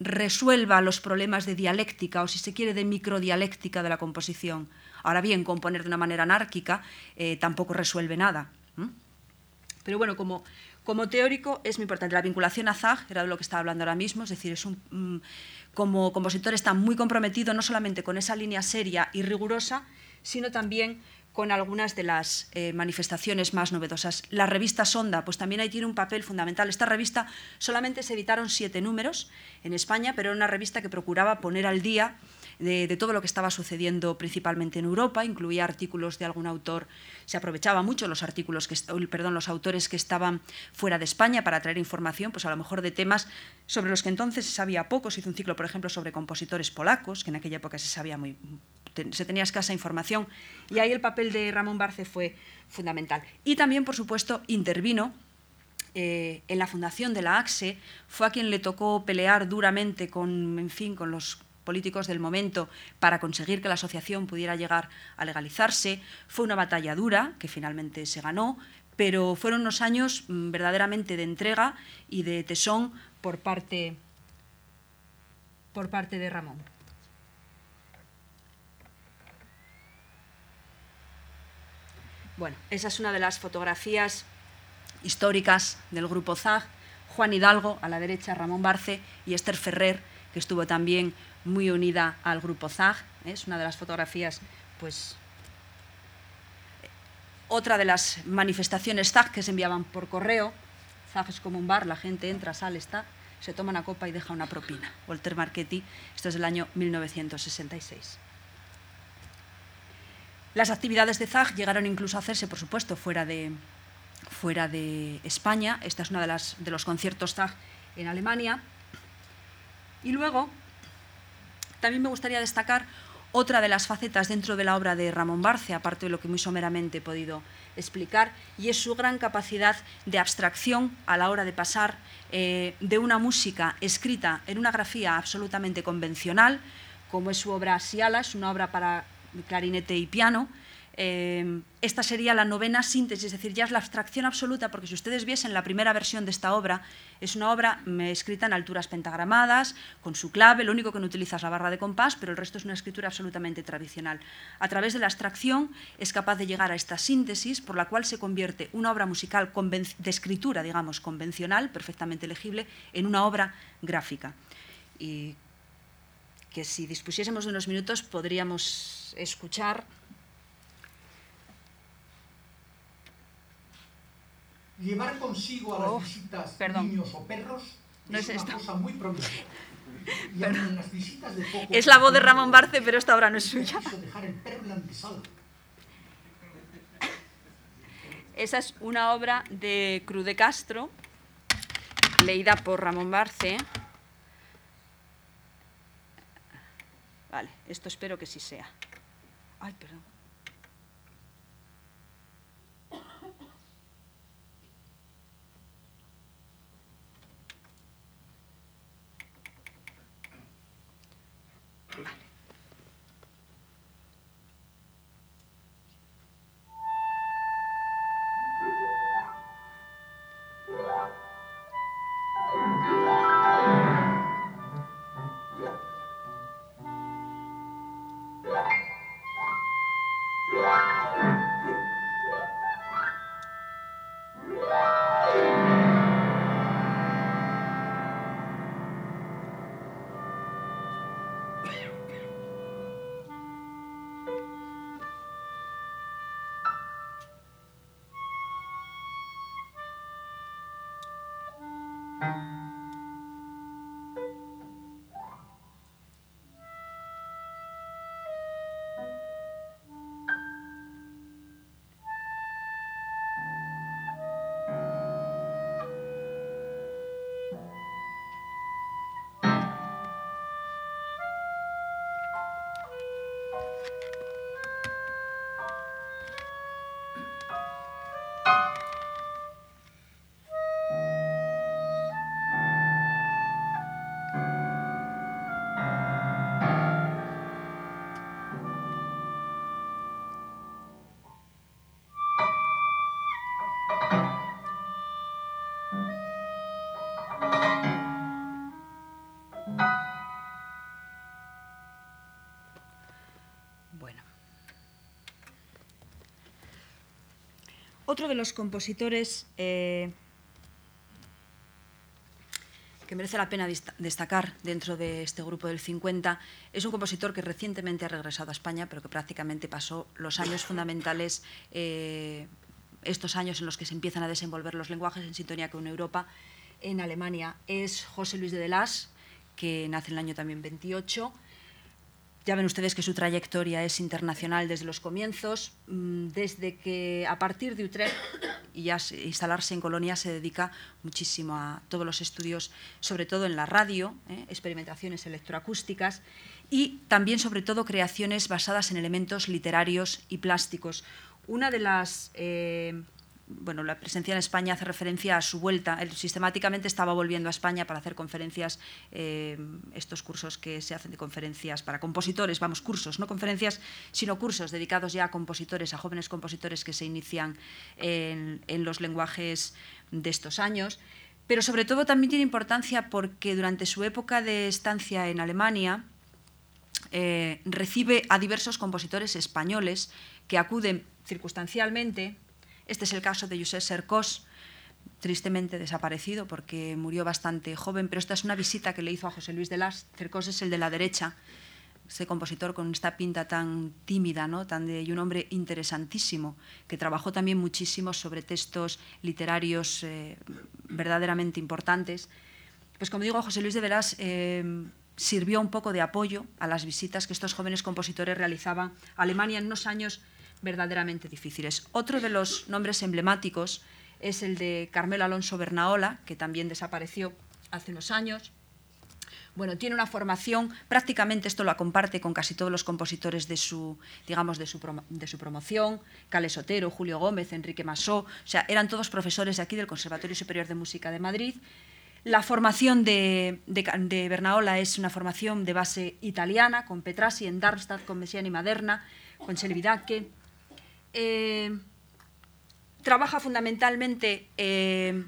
resuelva los problemas de dialéctica o, si se quiere, de microdialéctica de la composición. Ahora bien, componer de una manera anárquica eh, tampoco resuelve nada. Pero bueno, como, como teórico es muy importante. La vinculación a Zag, era de lo que estaba hablando ahora mismo, es decir, es un, mm, como compositor está muy comprometido no solamente con esa línea seria y rigurosa, sino también con algunas de las eh, manifestaciones más novedosas. La revista Sonda, pues también ahí tiene un papel fundamental. Esta revista solamente se editaron siete números en España, pero era una revista que procuraba poner al día de, todo lo que estaba sucediendo principalmente en Europa, incluía artículos de algún autor, se aprovechaba mucho los artículos que, perdón, los autores que estaban fuera de España para traer información, pues a lo mejor de temas sobre los que entonces se sabía poco. Se hizo un ciclo, por ejemplo, sobre compositores polacos, que en aquella época se sabía muy se tenía escasa información y ahí el papel de Ramón Barce fue fundamental. Y también, por supuesto, intervino eh, en la fundación de la AXE, fue a quien le tocó pelear duramente con, en fin, con los políticos del momento para conseguir que la asociación pudiera llegar a legalizarse. Fue una batalla dura que finalmente se ganó, pero fueron unos años mm, verdaderamente de entrega y de tesón por parte, por parte de Ramón. Bueno, esa es una de las fotografías históricas del grupo ZAG. Juan Hidalgo, a la derecha, Ramón Barce y Esther Ferrer, que estuvo también muy unida al grupo ZAG. Es una de las fotografías, pues, otra de las manifestaciones ZAG que se enviaban por correo. Zag es como un bar, la gente entra, sale, está, se toma una copa y deja una propina. Walter Marchetti, esto es del año 1966. Las actividades de Zag llegaron incluso a hacerse, por supuesto, fuera de, fuera de España. Esta es una de, las, de los conciertos Zag en Alemania. Y luego, también me gustaría destacar otra de las facetas dentro de la obra de Ramón Barce, aparte de lo que muy someramente he podido explicar, y es su gran capacidad de abstracción a la hora de pasar eh, de una música escrita en una grafía absolutamente convencional, como es su obra Siala, es una obra para clarinete y piano. Eh, esta sería la novena síntesis, es decir, ya es la abstracción absoluta, porque si ustedes viesen la primera versión de esta obra, es una obra mm, escrita en alturas pentagramadas, con su clave, lo único que no utiliza es la barra de compás, pero el resto es una escritura absolutamente tradicional. A través de la abstracción es capaz de llegar a esta síntesis, por la cual se convierte una obra musical de escritura, digamos, convencional, perfectamente legible, en una obra gráfica. Y que si dispusiésemos de unos minutos podríamos escuchar. Llevar consigo a las oh, visitas perdón. niños o perros no es, es una cosa muy prometedora. <laughs> Y en las visitas de poco es la voz de Ramón Barce, pero esta obra no es suya. Dejar el perro en la Esa es una obra de Cruz de Castro, leída por Ramón Barce. Vale, esto espero que sí sea. Ay, perdón. Otro de los compositores eh, que merece la pena destacar dentro de este grupo del 50 es un compositor que recientemente ha regresado a España, pero que prácticamente pasó los años fundamentales, eh, estos años en los que se empiezan a desenvolver los lenguajes en sintonía con Europa, en Alemania. Es José Luis de Delas, que nace en el año también 28 ya ven ustedes que su trayectoria es internacional desde los comienzos, mm, desde que a partir de Utrecht y ya instalarse en Colonia se dedica muchísimo a todos los estudios, sobre todo en la radio, ¿eh? experimentaciones electroacústicas y también sobre todo creaciones basadas en elementos literarios y plásticos. Una de las eh, bueno, la presencia en España hace referencia a su vuelta. Él sistemáticamente estaba volviendo a España para hacer conferencias, eh, estos cursos que se hacen de conferencias para compositores, vamos, cursos, no conferencias, sino cursos dedicados ya a compositores, a jóvenes compositores que se inician en, los lenguajes de estos años. Pero sobre todo también tiene importancia porque durante su época de estancia en Alemania eh, recibe a diversos compositores españoles que acuden circunstancialmente este es el caso de José Sercos, tristemente desaparecido porque murió bastante joven, pero esta es una visita que le hizo a José Luis de Las. Cercos es el de la derecha, este compositor con esta pinta tan tímida, ¿no? tan de, y un hombre interesantísimo, que trabajó también muchísimo sobre textos literarios eh, verdaderamente importantes. Pues como digo, José Luis de Verás eh, sirvió un poco de apoyo a las visitas que estos jóvenes compositores realizaban a Alemania en unos años verdaderamente difíciles. Otro de los nombres emblemáticos es el de Carmelo Alonso Bernaola, que también desapareció hace unos años. Bueno, tiene una formación, prácticamente esto lo comparte con casi todos los compositores de su, digamos, de su, de su promoción, Cale Sotero, Julio Gómez, Enrique Masó, o sea, eran todos profesores de aquí del Conservatorio Superior de Música de Madrid. La formación de, de, Bernaola es una formación de base italiana, con Petrasi en Darmstadt, con Messiani Maderna, con Celibidache. Eh, trabaja fundamentalmente eh,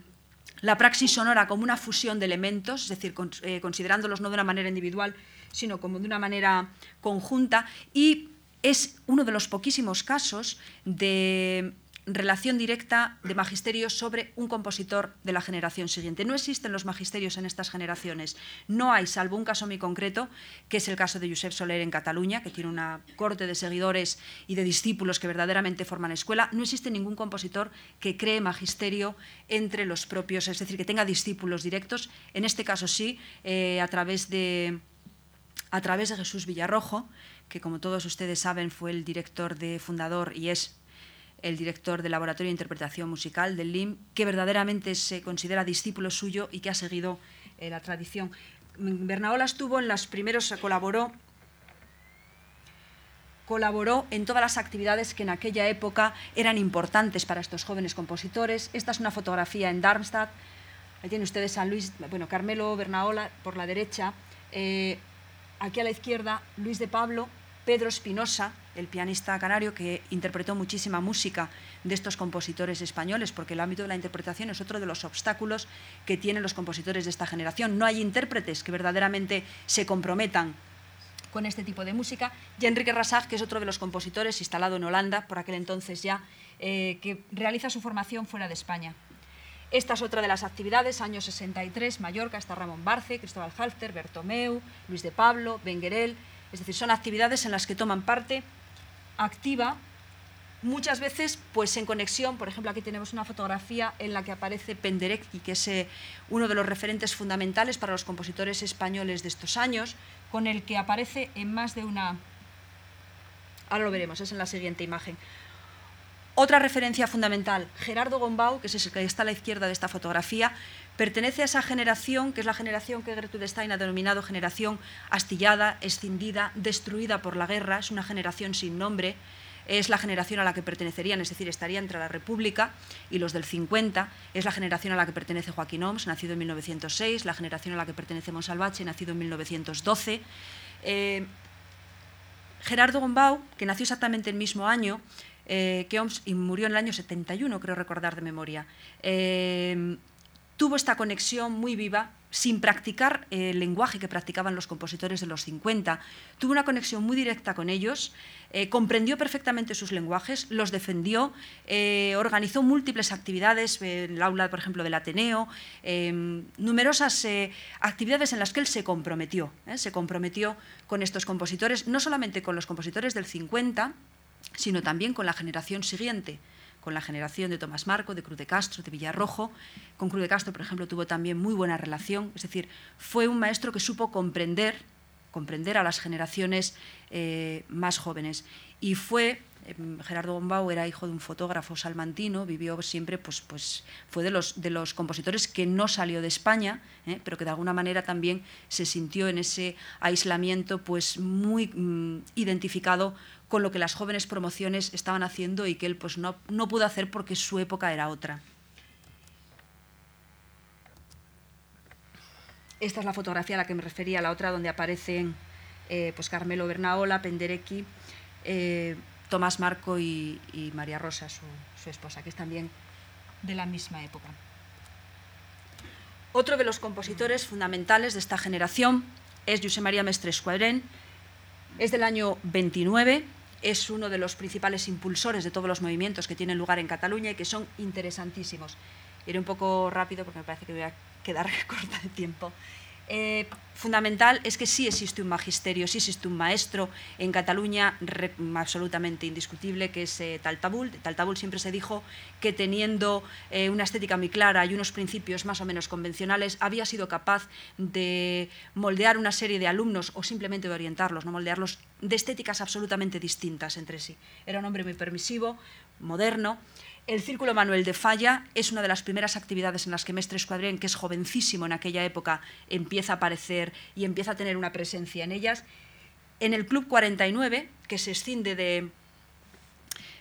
la praxis sonora como una fusión de elementos, es decir, eh, considerándolos no de una manera individual, sino como de una manera conjunta, y es uno de los poquísimos casos de relación directa de magisterio sobre un compositor de la generación siguiente. No existen los magisterios en estas generaciones. No hay, salvo un caso muy concreto, que es el caso de Josep Soler en Cataluña, que tiene una corte de seguidores y de discípulos que verdaderamente forman escuela. No existe ningún compositor que cree magisterio entre los propios, es decir, que tenga discípulos directos. En este caso sí, eh, a, través de, a través de Jesús Villarrojo, que como todos ustedes saben fue el director de fundador y es el director del Laboratorio de Interpretación Musical del LIM, que verdaderamente se considera discípulo suyo y que ha seguido eh, la tradición. Bernaola estuvo en los primeros, colaboró, colaboró en todas las actividades que en aquella época eran importantes para estos jóvenes compositores. Esta es una fotografía en Darmstadt. Ahí tienen ustedes a Luis, bueno, Carmelo Bernaola por la derecha. Eh, aquí a la izquierda, Luis de Pablo, Pedro Espinosa, el pianista canario que interpretó muchísima música de estos compositores españoles, porque el ámbito de la interpretación es otro de los obstáculos que tienen los compositores de esta generación. No hay intérpretes que verdaderamente se comprometan con este tipo de música. Y Enrique Rasag, que es otro de los compositores instalado en Holanda, por aquel entonces ya, eh, que realiza su formación fuera de España. Esta es otra de las actividades, año 63, Mallorca, está Ramón Barce, Cristóbal Halter, Bertomeu, Luis de Pablo, Benguerel, es decir, son actividades en las que toman parte activa, muchas veces pues en conexión, por ejemplo aquí tenemos una fotografía en la que aparece Penderecki, que es eh, uno de los referentes fundamentales para los compositores españoles de estos años, con el que aparece en más de una... Ahora lo veremos, es en la siguiente imagen. Otra referencia fundamental, Gerardo Gombau, que es el que está a la izquierda de esta fotografía, pertenece a esa generación, que es la generación que Gertrude Stein ha denominado generación astillada, escindida, destruida por la guerra, es una generación sin nombre, es la generación a la que pertenecerían, es decir, estaría entre la República y los del 50, es la generación a la que pertenece Joaquín Oms, nacido en 1906, la generación a la que pertenece Monsalvache, nacido en 1912. Eh, Gerardo Gombau, que nació exactamente el mismo año, eh, que OMS y murió en el año 71, creo recordar de memoria. Eh, tuvo esta conexión muy viva sin practicar el lenguaje que practicaban los compositores de los 50. Tuvo una conexión muy directa con ellos, eh, comprendió perfectamente sus lenguajes, los defendió, organizó múltiples actividades, en el aula, por ejemplo, del Ateneo, numerosas actividades en las que él se comprometió, se comprometió con estos compositores, no solamente con los compositores del 50, sino también con la generación siguiente, con la generación de Tomás Marco, de Cruz de Castro, de Villarrojo. Con Cruz de Castro, por ejemplo, tuvo también muy buena relación, es decir, fue un maestro que supo comprender, comprender a las generaciones eh, más jóvenes. Y fue Em, Gerardo Bombau era hijo de un fotógrafo salmantino, vivió siempre, pues, pues fue de los, de los compositores que no salió de España, ¿eh? pero que de alguna manera también se sintió en ese aislamiento pues muy mm, identificado con lo que las jóvenes promociones estaban haciendo y que él pues no, no pudo hacer porque su época era otra. Esta es la fotografía a la que me refería, la otra donde aparecen eh, pues Carmelo Bernaola, Penderecki, eh, Tomás Marco y, María Rosa, su, esposa, que es también de la misma época. Otro de los compositores fundamentales de esta generación es José María Mestre Escuadrén. Es del año 29, es uno de los principales impulsores de todos los movimientos que tienen lugar en Cataluña y que son interesantísimos. Iré un poco rápido porque me parece que voy a quedar <laughs> corta de tiempo. Eh, fundamental es que sí existe un magisterio, sí existe un maestro en Cataluña absolutamente indiscutible, que es eh, Taltabul. Taltabul siempre se dijo que teniendo eh, una estética muy clara y unos principios más o menos convencionales, había sido capaz de moldear una serie de alumnos o simplemente de orientarlos, no moldearlos de estéticas absolutamente distintas entre sí. Era un hombre muy permisivo, moderno, el Círculo Manuel de Falla es una de las primeras actividades en las que Mestre Escuadrén, que es jovencísimo en aquella época, empieza a aparecer y empieza a tener una presencia en ellas. En el Club 49, que se escinde de,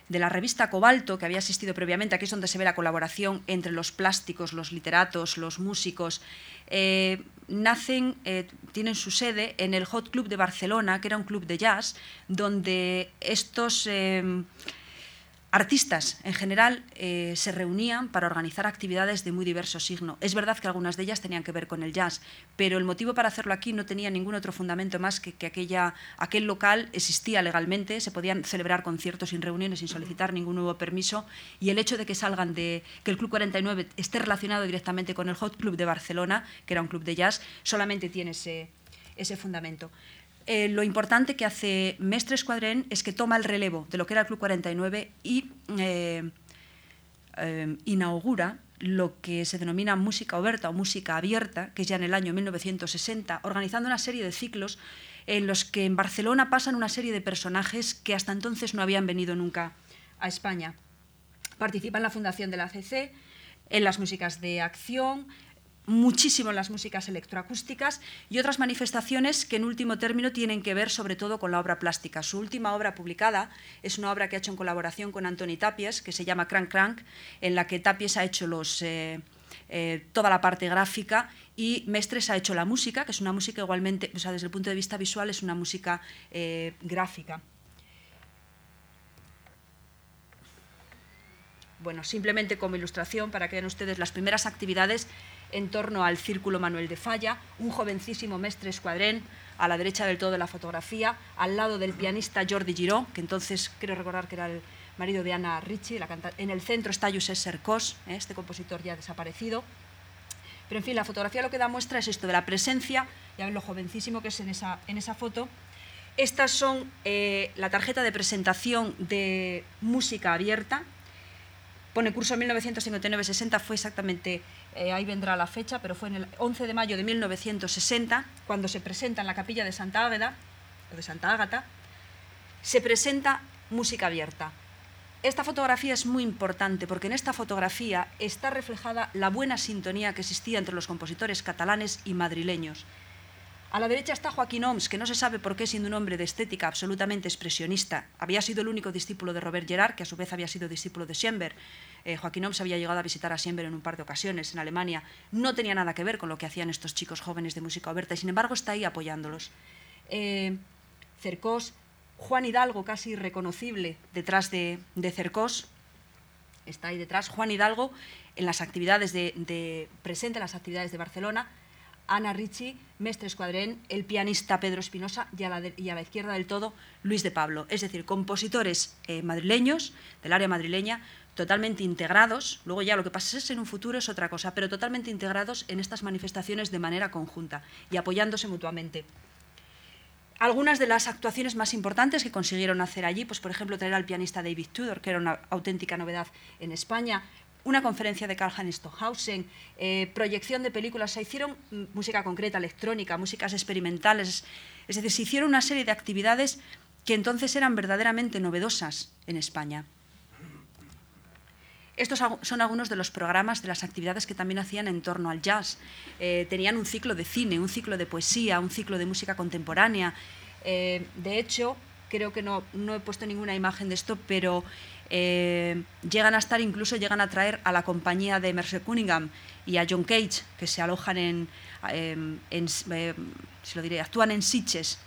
de la revista Cobalto, que había asistido previamente, aquí es donde se ve la colaboración entre los plásticos, los literatos, los músicos, eh, nacen, eh, tienen su sede en el Hot Club de Barcelona, que era un club de jazz, donde estos... Eh, Artistas en general eh, se reunían para organizar actividades de muy diverso signo. Es verdad que algunas de ellas tenían que ver con el jazz, pero el motivo para hacerlo aquí no tenía ningún otro fundamento más que que aquella, aquel local existía legalmente, se podían celebrar conciertos sin reuniones, sin solicitar ningún nuevo permiso, y el hecho de que salgan de que el Club 49 esté relacionado directamente con el Hot Club de Barcelona, que era un club de jazz, solamente tiene ese, ese fundamento. Eh, lo importante que hace Mestre Escuadrén es que toma el relevo de lo que era el Club 49 y eh, eh, inaugura lo que se denomina música oberta o música abierta, que es ya en el año 1960, organizando una serie de ciclos en los que en Barcelona pasan una serie de personajes que hasta entonces no habían venido nunca a España. Participa en la fundación de la CC, en las músicas de acción, muchísimo en las músicas electroacústicas y otras manifestaciones que en último término tienen que ver sobre todo con la obra plástica. Su última obra publicada es una obra que ha hecho en colaboración con Antoni Tapies, que se llama Crank Crank, en la que Tapies ha hecho los, eh, eh, toda la parte gráfica y Mestres ha hecho la música, que es una música igualmente, o sea, desde el punto de vista visual es una música eh, gráfica. Bueno, simplemente como ilustración para que vean ustedes las primeras actividades en torno al Círculo Manuel de Falla, un jovencísimo mestre escuadrén a la derecha del todo de la fotografía, al lado del pianista Jordi Giró, que entonces creo recordar que era el marido de Ana Ricci, la en el centro está Josep Sercós, ¿eh? este compositor ya desaparecido. Pero en fin, la fotografía lo que da muestra es esto de la presencia, ya ven lo jovencísimo que es en esa, en esa foto. Estas son eh, la tarjeta de presentación de música abierta, pone curso 1959-60, fue exactamente eh, ahí vendrá la fecha, pero fue en el 11 de mayo de 1960, cuando se presenta en la capilla de Santa Ágata, de Santa Ágata, se presenta música abierta. Esta fotografía es muy importante porque en esta fotografía está reflejada la buena sintonía que existía entre los compositores catalanes y madrileños. A la derecha está Joaquín Oms, que no se sabe por qué, siendo un hombre de estética absolutamente expresionista, había sido el único discípulo de Robert Gerard, que a su vez había sido discípulo de Schoenberg, eh, Joaquín Oms había llegado a visitar a Siember en un par de ocasiones en Alemania. No tenía nada que ver con lo que hacían estos chicos jóvenes de música oberta y sin embargo está ahí apoyándolos. Eh, Cercós, Juan Hidalgo, casi irreconocible detrás de, Cercós, está ahí detrás. Juan Hidalgo en las actividades de, presente en las actividades de Barcelona. Ana Ricci, Mestre Escuadrén, el pianista Pedro Espinosa y, a la izquierda del todo Luis de Pablo. Es decir, compositores eh, madrileños, del área madrileña, totalmente integrados, luego ya lo que pasa en un futuro es otra cosa, pero totalmente integrados en estas manifestaciones de manera conjunta y apoyándose mutuamente. Algunas de las actuaciones más importantes que consiguieron hacer allí, pues por ejemplo traer al pianista David Tudor, que era una auténtica novedad en España, una conferencia de Karl-Heinz Stockhausen, eh, proyección de películas, se hicieron música concreta, electrónica, músicas experimentales, es decir, se hicieron una serie de actividades que entonces eran verdaderamente novedosas en España. Estos son algunos de los programas, de las actividades que también hacían en torno al jazz. Eh, tenían un ciclo de cine, un ciclo de poesía, un ciclo de música contemporánea. Eh, de hecho, creo que no, he puesto ninguna imagen de esto, pero eh, llegan a estar, incluso llegan a traer a la compañía de Mercer Cunningham y a John Cage, que se alojan en, en se lo diré, actúan en Sitges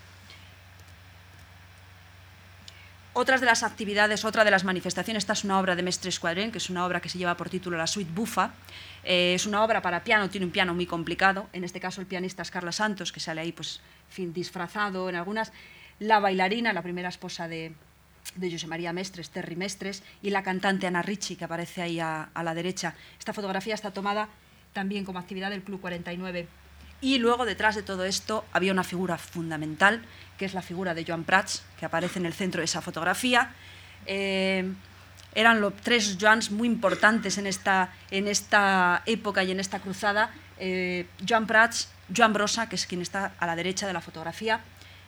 Otras de las actividades, otra de las manifestaciones, esta es una obra de Mestre Escuadrén, que es una obra que se lleva por título La Suite Bufa. Eh, es una obra para piano, tiene un piano muy complicado. En este caso el pianista es Carla Santos, que sale ahí pues, disfrazado en algunas. La bailarina, la primera esposa de, de José María Mestres, Terry Mestres, y la cantante Ana Ricci, que aparece ahí a, la derecha. Esta fotografía está tomada también como actividad del Club 49. Y luego, detrás de todo esto, había una figura fundamental, que es la figura de Joan Prats, que aparece en el centro de esa fotografía. Eh, eran los tres Joans muy importantes en esta, en esta época y en esta cruzada. Eh, Joan Prats, Joan Brosa, que es quien está a la derecha de la fotografía,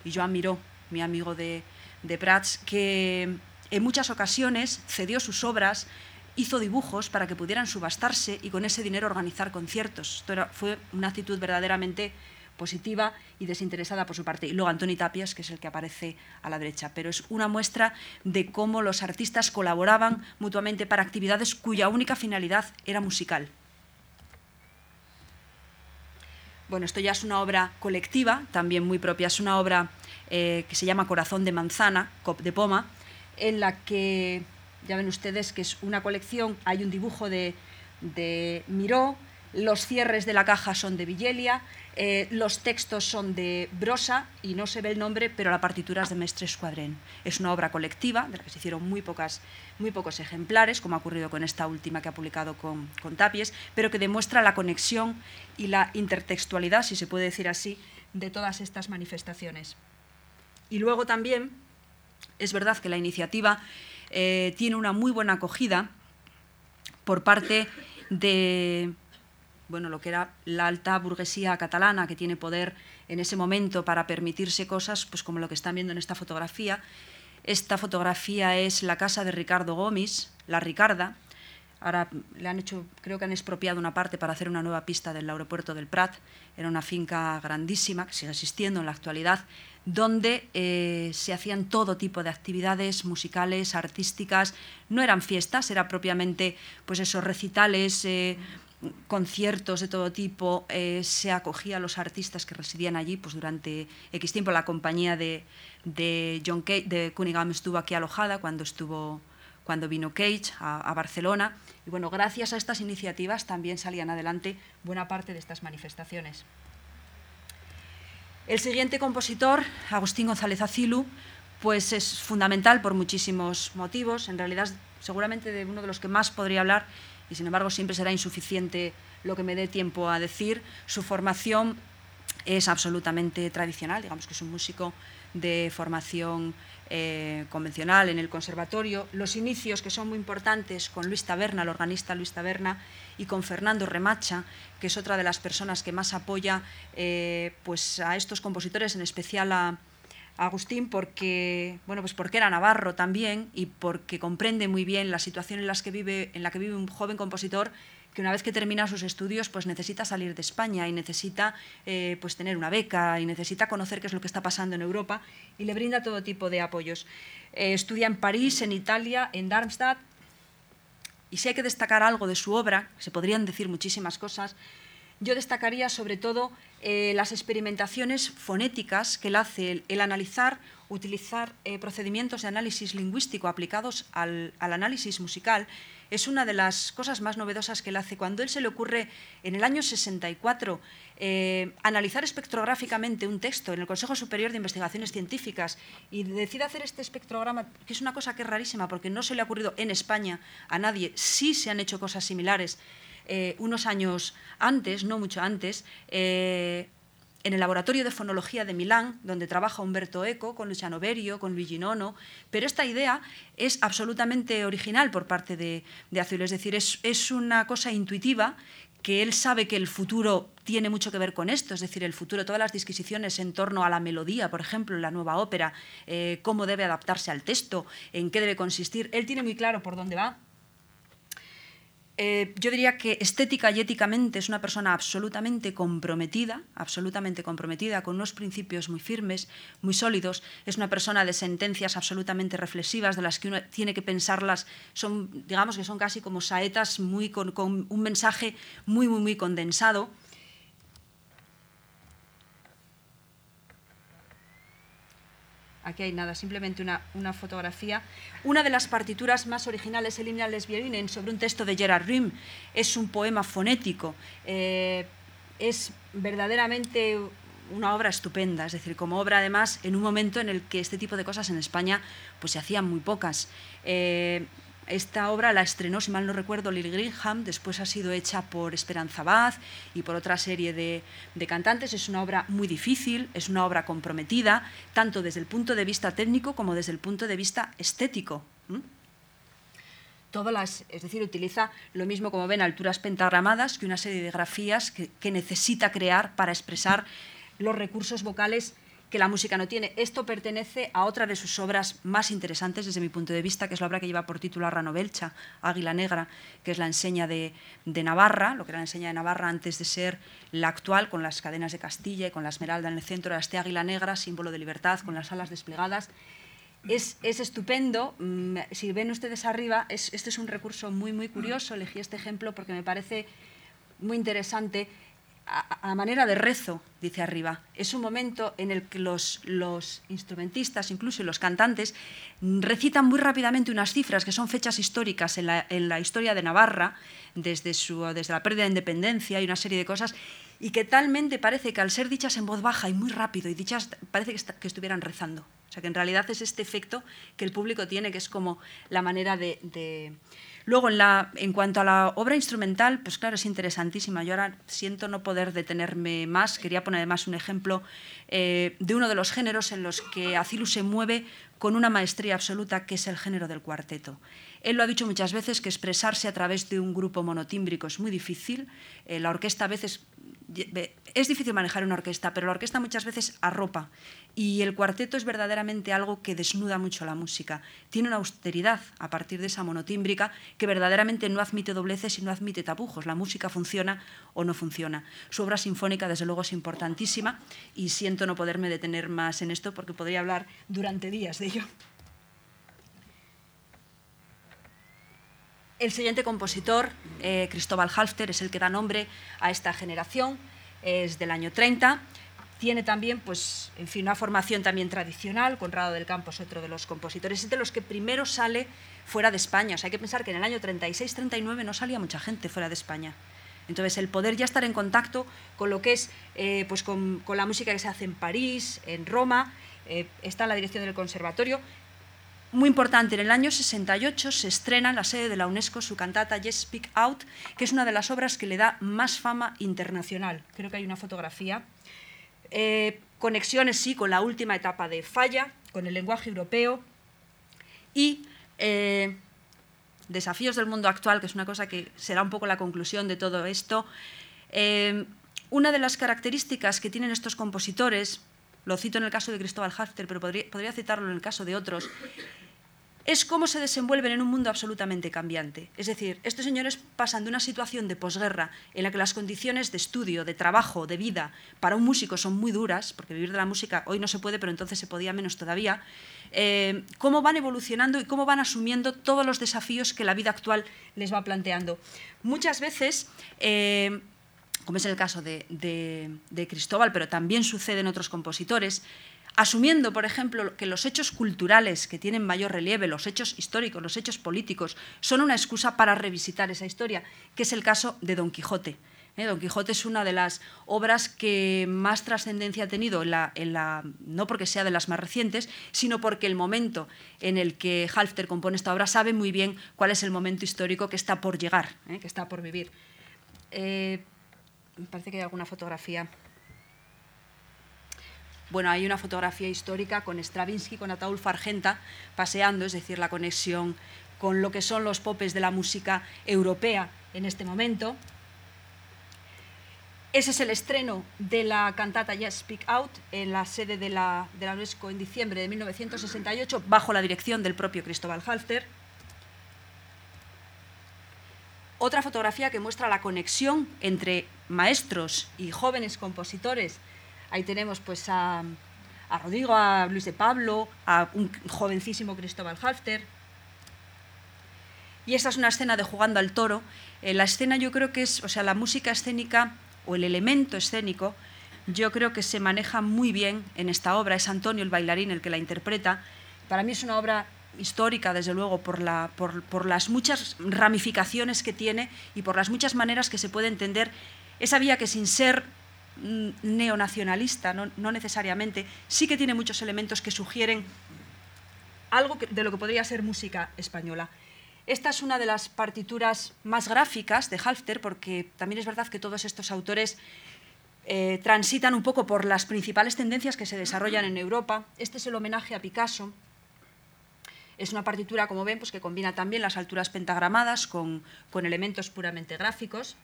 y Joan Miró, mi amigo de, de Prats, que en muchas ocasiones cedió sus obras hizo dibujos para que pudieran subastarse y con ese dinero organizar conciertos. Esto fue una actitud verdaderamente positiva y desinteresada por su parte. Y luego Antoni Tapias, que es el que aparece a la derecha. Pero es una muestra de cómo los artistas colaboraban mutuamente para actividades cuya única finalidad era musical. Bueno, esto ya es una obra colectiva, también muy propia. Es una obra eh, que se llama Corazón de Manzana, Cop de Poma, en la que ya ven ustedes que es una colección, hay un dibujo de, Miró, los cierres de la caja son de Villelia, eh, los textos son de Brosa y no se ve el nombre, pero la partitura es de Mestre Escuadrén. Es una obra colectiva de la que se hicieron muy, pocas, muy pocos ejemplares, como ha ocurrido con esta última que ha publicado con Tapies, pero que demuestra la conexión y la intertextualidad, si se puede decir así, de todas estas manifestaciones. Y luego también es verdad que la iniciativa eh, tiene una muy buena acogida por parte de bueno, lo que era la alta burguesía catalana, que tiene poder en ese momento para permitirse cosas, pues como lo que están viendo en esta fotografía. Esta fotografía es la casa de Ricardo Gómez, la Ricarda. Ahora le han hecho, creo que han expropiado una parte para hacer una nueva pista del aeropuerto del Prat. Era una finca grandísima que sigue existiendo en la actualidad donde eh, se hacían todo tipo de actividades musicales, artísticas. No eran fiestas, eran propiamente pues esos recitales, eh, conciertos de todo tipo. Eh, se acogía a los artistas que residían allí pues, durante X tiempo. La compañía de, John Cage, de Cunningham estuvo aquí alojada cuando, estuvo, cuando vino Cage a, a Barcelona. Y bueno, gracias a estas iniciativas también salían adelante buena parte de estas manifestaciones. El siguiente compositor, Agustín González Acilu, pues es fundamental por muchísimos motivos. En realidad, seguramente de uno de los que más podría hablar, y sin embargo siempre será insuficiente lo que me dé tiempo a decir. Su formación es absolutamente tradicional, digamos que es un músico de formación eh, convencional en el conservatorio. Los inicios, que son muy importantes, con Luis Taberna, el organista Luis Taberna, y con Fernando Remacha, que es otra de las personas que más apoya eh, pues a estos compositores, en especial a, Agustín, porque, bueno, pues porque era navarro también y porque comprende muy bien la situación en, que vive, en la que vive un joven compositor que una vez que termina sus estudios pues necesita salir de España y necesita eh, pues tener una beca y necesita conocer qué es lo que está pasando en Europa y le brinda todo tipo de apoyos. Eh, estudia en París, en Italia, en Darmstadt y si hay que destacar algo de su obra, se podrían decir muchísimas cosas, yo destacaría sobre todo eh, las experimentaciones fonéticas que él hace, el, analizar, utilizar procedimientos de análisis lingüístico aplicados al, análisis musical es una de las cosas más novedosas que él hace. Cuando él se le ocurre en el año 64 eh, analizar espectrográficamente un texto en el Consejo Superior de Investigaciones Científicas y decide hacer este espectrograma, que es una cosa que es rarísima porque no se le ha ocurrido en España a nadie, sí se han hecho cosas similares eh, unos años antes, no mucho antes, eh, en el Laboratorio de Fonología de Milán, donde trabaja Humberto Eco, con Luciano Berio, con Luigi Nono, pero esta idea es absolutamente original por parte de, Azul, es decir, es, una cosa intuitiva que él sabe que el futuro tiene mucho que ver con esto, es decir, el futuro, todas las disquisiciones en torno a la melodía, por ejemplo, en la nueva ópera, eh, cómo debe adaptarse al texto, en qué debe consistir, él tiene muy claro por dónde va eh, yo diría que estética y éticamente es una persona absolutamente comprometida, absolutamente comprometida, con unos principios muy firmes, muy sólidos. Es una persona de sentencias absolutamente reflexivas, de las que uno tiene que pensarlas, son, digamos que son casi como saetas muy, con, con un mensaje muy, muy, muy condensado. Aquí hay nada, simplemente una, fotografía. Una de las partituras más originales, el himno Violinen, sobre un texto de Gerard Rym. Es un poema fonético. Eh, es verdaderamente una obra estupenda, es decir, como obra además en un momento en el que este tipo de cosas en España pues se hacían muy pocas. Eh, esta obra la estrenó, si mal no recuerdo, Lily Greenham, después ha sido hecha por Esperanza Baz y por otra serie de, cantantes. Es una obra muy difícil, es una obra comprometida, tanto desde el punto de vista técnico como desde el punto de vista estético. Todas las, es decir, utiliza lo mismo como ven alturas pentagramadas que una serie de grafías que necesita crear para expresar los recursos vocales que la música no tiene. Esto pertenece a otra de sus obras más interesantes desde mi punto de vista, que es la obra que lleva por título Arranovelcha, Águila Negra, que es la enseña de, Navarra, lo que era la enseña de Navarra antes de ser la actual, con las cadenas de Castilla y con la esmeralda en el centro, era este Águila Negra, símbolo de libertad, con las alas desplegadas. Es, estupendo. Mm, si ven ustedes arriba, este es un recurso muy, muy curioso. Elegí este ejemplo porque me parece muy interesante a, manera de rezo, dice arriba. Es un momento en el que los, instrumentistas, incluso los cantantes, recitan muy rápidamente unas cifras que son fechas históricas en la, historia de Navarra, desde, su, desde la pérdida de independencia y una serie de cosas, y que talmente parece que al ser dichas en voz baja y muy rápido y dichas, parece que, estuvieran rezando. O sea, que en realidad es este efecto que el público tiene, que es como la manera de Luego, en, la, en cuanto a la obra instrumental, pues claro, es interesantísima. Yo ahora siento no poder detenerme más. Quería poner además un ejemplo eh, de uno de los géneros en los que Acilu se mueve con una maestría absoluta, que es el género del cuarteto. Él lo ha dicho muchas veces, que expresarse a través de un grupo monotímbrico es muy difícil. Eh, la orquesta a veces es difícil manejar una orquesta, pero la orquesta muchas veces arropa y el cuarteto es verdaderamente algo que desnuda mucho la música. Tiene una austeridad a partir de esa monotímbrica que verdaderamente no admite dobleces y no admite tapujos. La música funciona o no funciona. Su obra sinfónica, desde luego, es importantísima y siento no poderme detener más en esto porque podría hablar durante días de ello. El siguiente compositor, eh, Cristóbal Halfter, es el que da nombre a esta generación, es del año 30. Tiene también, pues, en fin, una formación también tradicional. Conrado del Campo es otro de los compositores, es de los que primero sale fuera de España. O sea, hay que pensar que en el año 36-39 no salía mucha gente fuera de España. Entonces, el poder ya estar en contacto con lo que es, eh, pues, con, la música que se hace en París, en Roma, eh, está en la dirección del conservatorio, muy importante, en el año 68 se estrena en la sede de la UNESCO su cantata Yes Speak Out, que es una de las obras que le da más fama internacional. Creo que hay una fotografía. Eh, conexiones, sí, con la última etapa de Falla, con el lenguaje europeo y eh, desafíos del mundo actual, que es una cosa que será un poco la conclusión de todo esto. Eh, una de las características que tienen estos compositores, lo cito en el caso de Cristóbal Hafter, pero podría, podría citarlo en el caso de otros, es cómo se desenvuelven en un mundo absolutamente cambiante. Es decir, estos señores pasan de una situación de posguerra en la que las condiciones de estudio, de trabajo, de vida para un músico son muy duras, porque vivir de la música hoy no se puede, pero entonces se podía menos todavía, eh, cómo van evolucionando y cómo van asumiendo todos los desafíos que la vida actual les va planteando. Muchas veces... Eh, como es el caso de, de Cristóbal, pero también sucede en otros compositores, asumiendo, por ejemplo, que los hechos culturales que tienen mayor relieve, los hechos históricos, los hechos políticos, son una excusa para revisitar esa historia, que es el caso de Don Quijote. ¿eh? Don Quijote es una de las obras que más trascendencia ha tenido, en la, no porque sea de las más recientes, sino porque el momento en el que Halfter compone esta obra sabe muy bien cuál es el momento histórico que está por llegar, ¿eh? que está por vivir. Eh, me parece que hay alguna fotografía. Bueno, hay una fotografía histórica con Stravinsky, con Ataulfo Argenta, paseando, es decir, la conexión con lo que son los popes de la música europea en este momento. Ese es el estreno de la cantata Yes Speak Out en la sede de la, de la UNESCO en diciembre de 1968, bajo la dirección del propio Cristóbal Halfter. Otra fotografía que muestra la conexión entre maestros y jóvenes compositores Ahí tenemos pues a, Rodrigo, a Luis de Pablo, a un jovencísimo Cristóbal Halfter. Y esta es una escena de Jugando al Toro. Eh, la escena yo creo que es, o sea, la música escénica o el elemento escénico, yo creo que se maneja muy bien en esta obra. Es Antonio el bailarín el que la interpreta. Para mí es una obra histórica, desde luego, por, por, las muchas ramificaciones que tiene y por las muchas maneras que se puede entender esa vía que sin ser neonacionalista, no, necesariamente, sí que tiene muchos elementos que sugieren algo de lo que podría ser música española. Esta es una de las partituras más gráficas de Halfter, porque también es verdad que todos estos autores eh, transitan un poco por las principales tendencias que se desarrollan en Europa. Este es el homenaje a Picasso. Es una partitura, como ven, pues que combina también las alturas pentagramadas con, elementos puramente gráficos.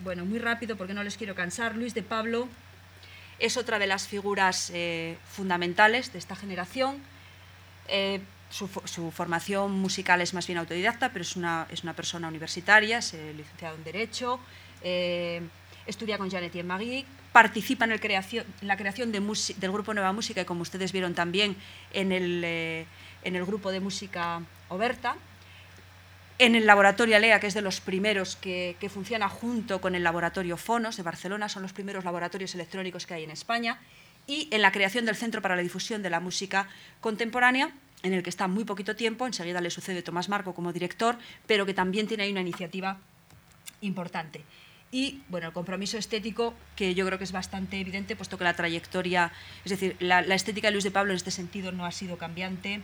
Bueno, muy rápido porque no les quiero cansar. Luis de Pablo es otra de las figuras eh, fundamentales de esta generación. Eh, su, formación musical es más bien autodidacta, pero es una, es una persona universitaria, es eh, licenciado en Derecho, eh, estudia con Janet y Magui, participa en, la creación de del grupo Nueva Música y como ustedes vieron también en el, en el grupo de música Oberta, en el laboratorio Alea, que es de los primeros que, que, funciona junto con el laboratorio Fonos de Barcelona, son los primeros laboratorios electrónicos que hay en España, y en la creación del Centro para la Difusión de la Música Contemporánea, en el que está muy poquito tiempo, enseguida le sucede Tomás Marco como director, pero que también tiene ahí una iniciativa importante. Y bueno, el compromiso estético, que yo creo que es bastante evidente, puesto que la trayectoria, es decir, la, estética de Luis de Pablo en este sentido no ha sido cambiante.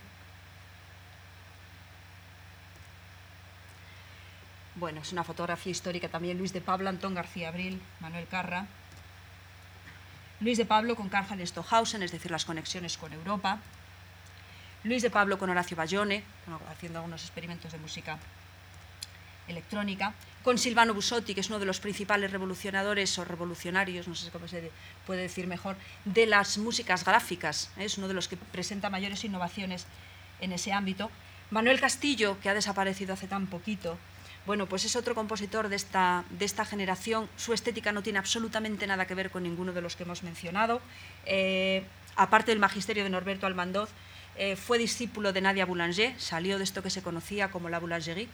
Bueno, es una fotografía histórica también, Luis de Pablo, Antón García Abril, Manuel Carra. Luis de Pablo con Karl Stohausen, es decir, las conexiones con Europa. Luis de Pablo con Horacio Bayone, haciendo algunos experimentos de música electrónica, con Silvano Busotti, que es uno de los principales revolucionadores o revolucionarios, no sé cómo se puede decir mejor, de las músicas gráficas, ¿eh? es uno de los que presenta mayores innovaciones en ese ámbito. Manuel Castillo, que ha desaparecido hace tan poquito, bueno, pues es otro compositor de esta, de esta generación. Su estética no tiene absolutamente nada que ver con ninguno de los que hemos mencionado. Eh, aparte del magisterio de Norberto Almandoz, eh, fue discípulo de Nadia Boulanger, salió de esto que se conocía como la Boulangerie,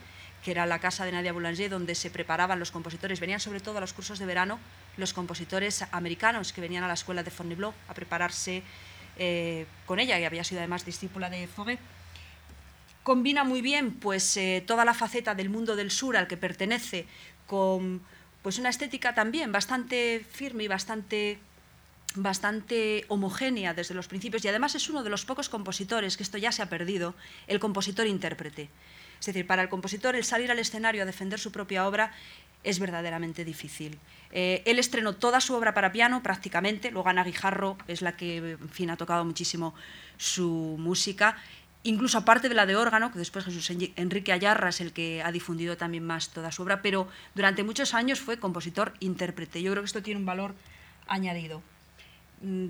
que era la casa de Nadia Boulanger, donde se preparaban los compositores. Venían sobre todo a los cursos de verano los compositores americanos que venían a la escuela de Fontainebleau a prepararse eh, con ella, y había sido además discípula de Fauré. Combina muy bien pues, eh, toda la faceta del mundo del sur al que pertenece con pues, una estética también bastante firme y bastante bastante homogénea desde los principios y además es uno de los pocos compositores, que esto ya se ha perdido, el compositor-intérprete. Es decir, para el compositor el salir al escenario a defender su propia obra es verdaderamente difícil. Eh, él estrenó toda su obra para piano prácticamente, luego Ana Guijarro es la que en fin, ha tocado muchísimo su música, incluso aparte de la de órgano, que después Jesús Enrique Ayarra es el que ha difundido también más toda su obra, pero durante muchos años fue compositor-intérprete. Yo creo que esto tiene un valor añadido. Mm,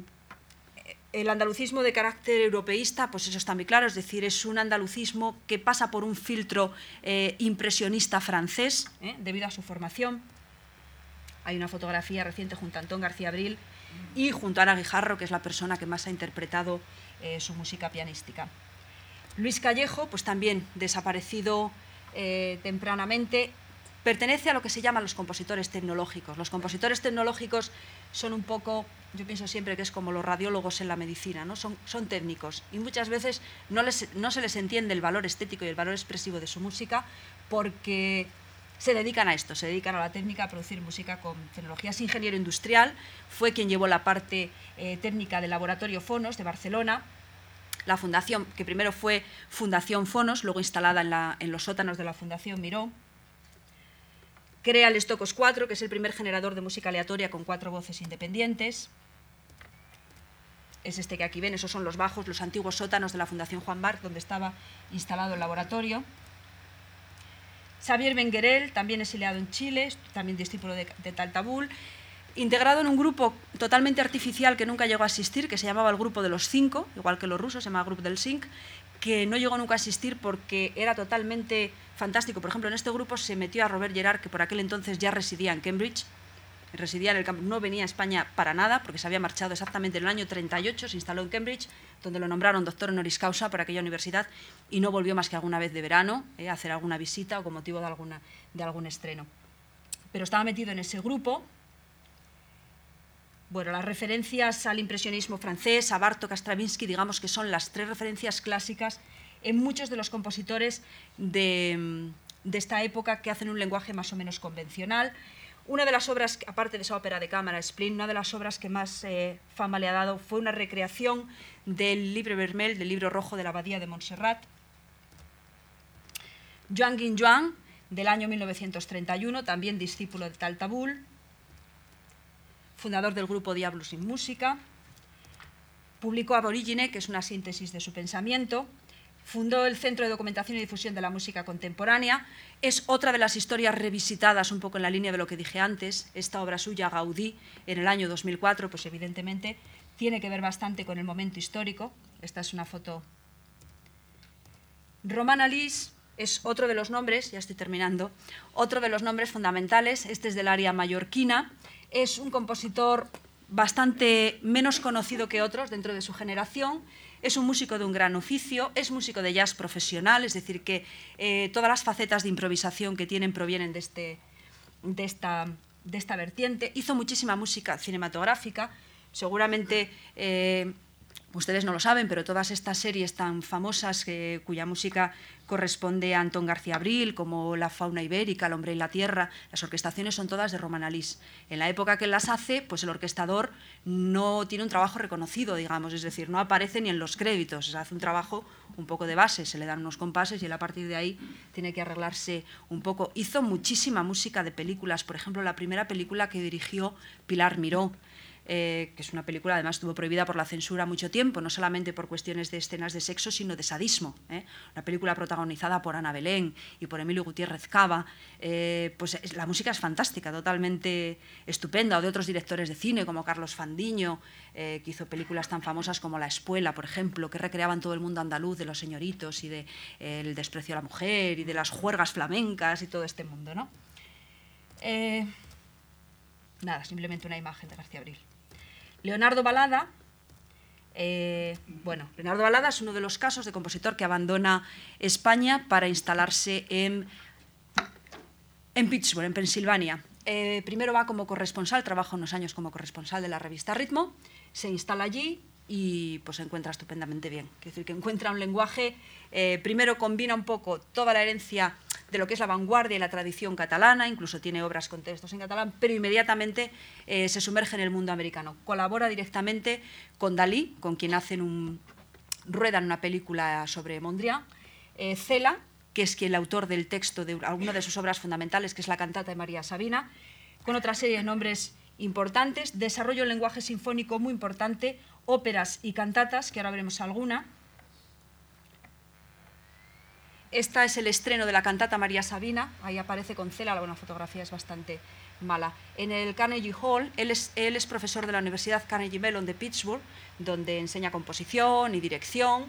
el andalucismo de carácter europeísta, pues eso está muy claro, es decir, es un andalucismo que pasa por un filtro eh, impresionista francés, ¿eh? debido a su formación. Hay una fotografía reciente junto a Antón García Abril y junto a Ana Guijarro, que es la persona que más ha interpretado eh, su música pianística. Luis Callejo, pues también desaparecido tempranamente, pertenece a lo que se llaman los compositores tecnológicos. Los compositores tecnológicos son un poco, yo pienso siempre que es como los radiólogos en la medicina, ¿no? son, son técnicos y muchas veces no, les, no se les entiende el valor estético y el valor expresivo de su música porque se dedican a esto, se dedican a la técnica, a producir música con tecnologías. Ingeniero industrial, fue quien llevó la parte eh, técnica del laboratorio Fonos de Barcelona, la fundación, que primero fue Fundación Fonos, luego instalada en, los sótanos de la Fundación Miró, Crea el Stocos 4, que es el primer generador de música aleatoria con cuatro voces independientes. Es este que aquí ven, esos son los bajos, los antiguos sótanos de la Fundación Juan Bart, donde estaba instalado el laboratorio. Xavier Benguerel, también exiliado en Chile, también discípulo de, de Taltabul, integrado en un grupo totalmente artificial que nunca llegó a asistir, que se llamaba el Grupo de los Cinco, igual que los rusos, se llama Grupo del Cinc, que no llegó nunca a asistir porque era totalmente fantástico. Por ejemplo, en este grupo se metió a Robert Gerard, que por aquel entonces ya residía en Cambridge, residía en el campus, no venía a España para nada, porque se había marchado exactamente en el año 38, se instaló en Cambridge, donde lo nombraron doctor honoris causa por aquella universidad y no volvió más que alguna vez de verano eh, a hacer alguna visita o con motivo de, alguna, de algún estreno. Pero estaba metido en ese grupo, bueno, las referencias al impresionismo francés, a Bartok, a Stravinsky, digamos que son las tres referencias clásicas en muchos de los compositores de, esta época que hacen un lenguaje más o menos convencional. Una de las obras, aparte de esa ópera de cámara, Splin, una de las obras que más eh, fama le ha dado fue una recreación del libro Vermel, del libro rojo de la abadía de Montserrat. Juan Guin del año 1931, también discípulo de Taltabul, fundador del grupo Diablo sin Música, publicó Aborigine, que es una síntesis de su pensamiento, fundó el Centro de Documentación y Difusión de la Música Contemporánea, es otra de las historias revisitadas un poco en la línea de lo que dije antes, esta obra suya, Gaudí, en el año 2004, pues evidentemente tiene que ver bastante con el momento histórico, esta es una foto. Romana Lis es otro de los nombres, ya estoy terminando, otro de los nombres fundamentales, este es del área mallorquina, es un compositor bastante menos conocido que otros dentro de su generación, es un músico de un gran oficio, es músico de jazz profesional, es decir, que eh, todas las facetas de improvisación que tienen provienen de, este, de, esta, de esta vertiente. Hizo muchísima música cinematográfica, seguramente eh, ustedes no lo saben, pero todas estas series tan famosas cuya música corresponde a Antón García Abril, como La fauna ibérica, El hombre y la tierra, las orquestaciones son todas de Roman Alís. En la época que las hace, pues el orquestador no tiene un trabajo reconocido, digamos, es decir, no aparece ni en los créditos, se hace un trabajo un poco de base, se le dan unos compases y él a partir de ahí tiene que arreglarse un poco. Hizo muchísima música de películas, por ejemplo, la primera película que dirigió Pilar Miró, eh, que es una película, además estuvo prohibida por la censura mucho tiempo, no solamente por cuestiones de escenas de sexo, sino de sadismo. ¿eh? Una película protagonizada por Ana Belén y por Emilio Gutiérrez Cava. Eh, pues la música es fantástica, totalmente estupenda, o de otros directores de cine como Carlos Fandiño, que hizo películas tan famosas como La Espuela, por ejemplo, que recreaban todo el mundo andaluz de los señoritos y del de, el desprecio a la mujer y de las juergas flamencas y todo este mundo. ¿no? nada, simplemente una imagen de García Abril. Leonardo Balada, eh, bueno, Leonardo Balada es uno de los casos de compositor que abandona España para instalarse en, Pittsburgh, en Pensilvania. Eh, primero va como corresponsal, trabaja unos años como corresponsal de la revista Ritmo, se instala allí y pues se encuentra estupendamente bien. Es decir, que encuentra un lenguaje, eh, primero combina un poco toda la herencia de lo que es la vanguardia y la tradición catalana, incluso tiene obras con textos en catalán, pero inmediatamente eh, se sumerge en el mundo americano. Colabora directamente con Dalí, con quien hacen un, ruedan una película sobre Mondrian, eh, Cela, que es quien el autor del texto de alguna de sus obras fundamentales, que es la cantata de María Sabina, con otra serie de nombres importantes, desarrollo un lenguaje sinfónico muy importante, óperas y cantatas, que ahora veremos alguna, esta es el estreno de la cantata María Sabina, ahí aparece con Cela, la buena fotografía es bastante mala. En el Carnegie Hall, él es, profesor de la Universidad Carnegie Mellon de Pittsburgh, donde enseña composición y dirección,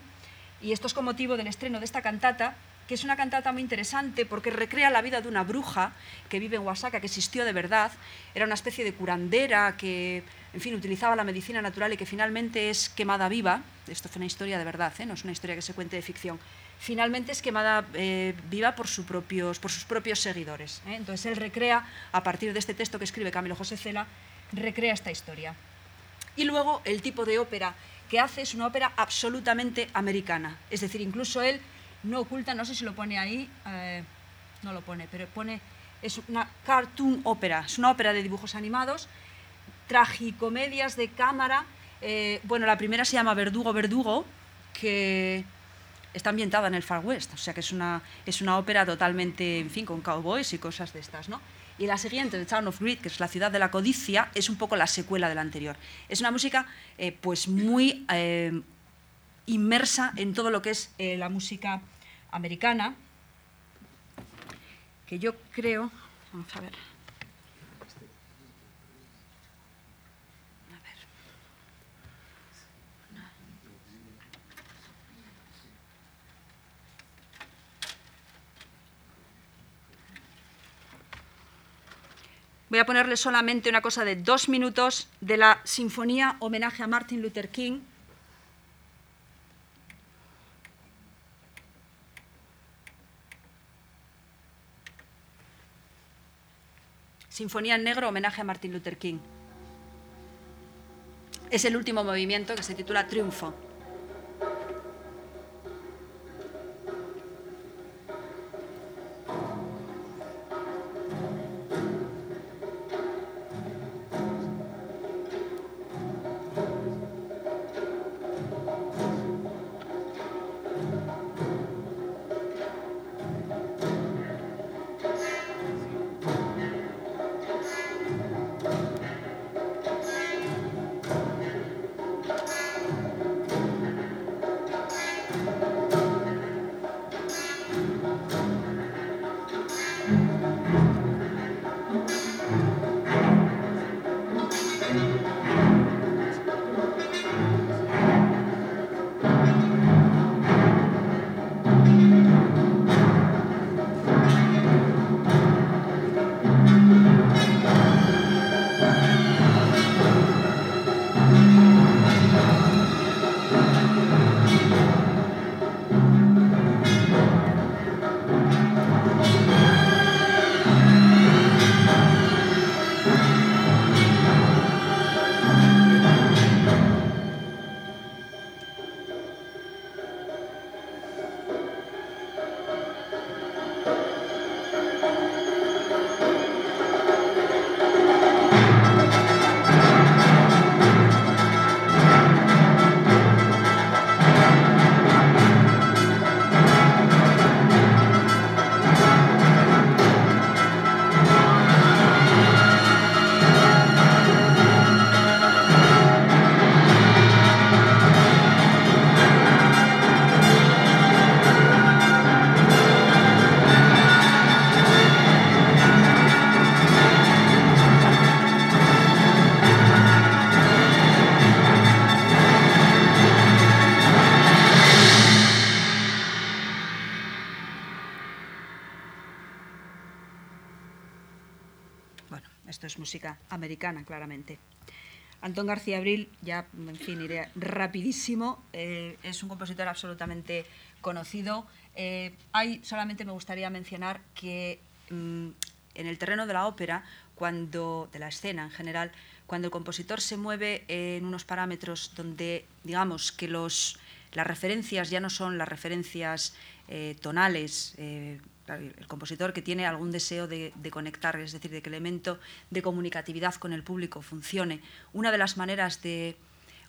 y esto es con motivo del estreno de esta cantata, que es una cantata muy interesante porque recrea la vida de una bruja que vive en Oaxaca, que existió de verdad, era una especie de curandera que, en fin, utilizaba la medicina natural y que finalmente es quemada viva. Esto fue una historia de verdad, ¿eh? no es una historia que se cuente de ficción finalmente es quemada eh, viva por, sus propios, seguidores. ¿eh? Entonces él recrea, a partir de este texto que escribe Camilo José Cela, recrea esta historia. Y luego el tipo de ópera que hace es una ópera absolutamente americana. Es decir, incluso él no oculta, no sé si lo pone ahí, eh, no lo pone, pero pone, es una cartoon ópera, es una ópera de dibujos animados, tragicomedias de cámara. bueno, la primera se llama Verdugo, Verdugo, que está ambientada en el Far West, o sea que es una, es una ópera totalmente, en fin, con cowboys y cosas de estas, ¿no? Y la siguiente, The Town of Greed, que es la ciudad de la codicia, es un poco la secuela de la anterior. Es una música, eh, pues, muy eh, inmersa en todo lo que es eh, la música americana, que yo creo, vamos a ver, Voy a ponerle solamente una cosa de dos minutos de la Sinfonía Homenaje a Martin Luther King. Sinfonía en negro, homenaje a Martin Luther King. Es el último movimiento que se titula Triunfo. Claramente. Antón García Abril, ya, en fin, iré rapidísimo, eh, es un compositor absolutamente conocido. Eh, solamente me gustaría mencionar que mm, en el terreno de la ópera, cuando, de la escena en general, cuando el compositor se mueve en unos parámetros donde, digamos, que los, las referencias ya no son las referencias eh, tonales, el compositor que tiene algún deseo de, conectar, es decir, de que el elemento de comunicatividad con el público funcione. Una de las maneras de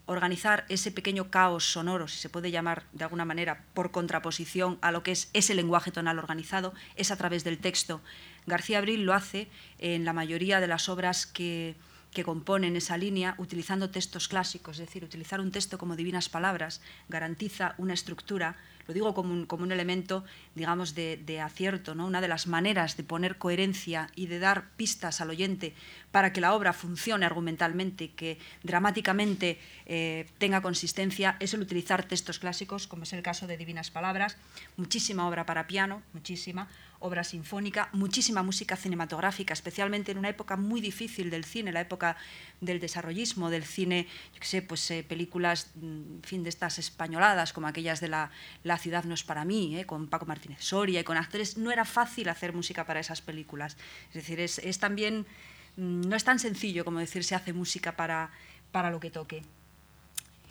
organizar ese pequeño caos sonoro, si se puede llamar de alguna manera, por contraposición a lo que es ese lenguaje tonal organizado, es a través del texto. García Abril lo hace en la mayoría de las obras que, que componen esa línea utilizando textos clásicos, es decir, utilizar un texto como divinas palabras garantiza una estructura lo digo como un, como un elemento, digamos, de, acierto, ¿no? una de las maneras de poner coherencia y de dar pistas al oyente para que la obra funcione argumentalmente, que dramáticamente eh, tenga consistencia, es el utilizar textos clásicos, como es el caso de Divinas Palabras, muchísima obra para piano, muchísima, obra sinfónica, muchísima música cinematográfica, especialmente en una época muy difícil del cine, la época del desarrollismo, del cine, yo qué sé, pues eh, películas, mm, en fin, de estas españoladas, como aquellas de la, la ciudad no es para mí, eh, con Paco Martínez Soria y con actores, no era fácil hacer música para esas películas. Es decir, es, es también, mm, no es tan sencillo como decir se hace música para, para lo que toque.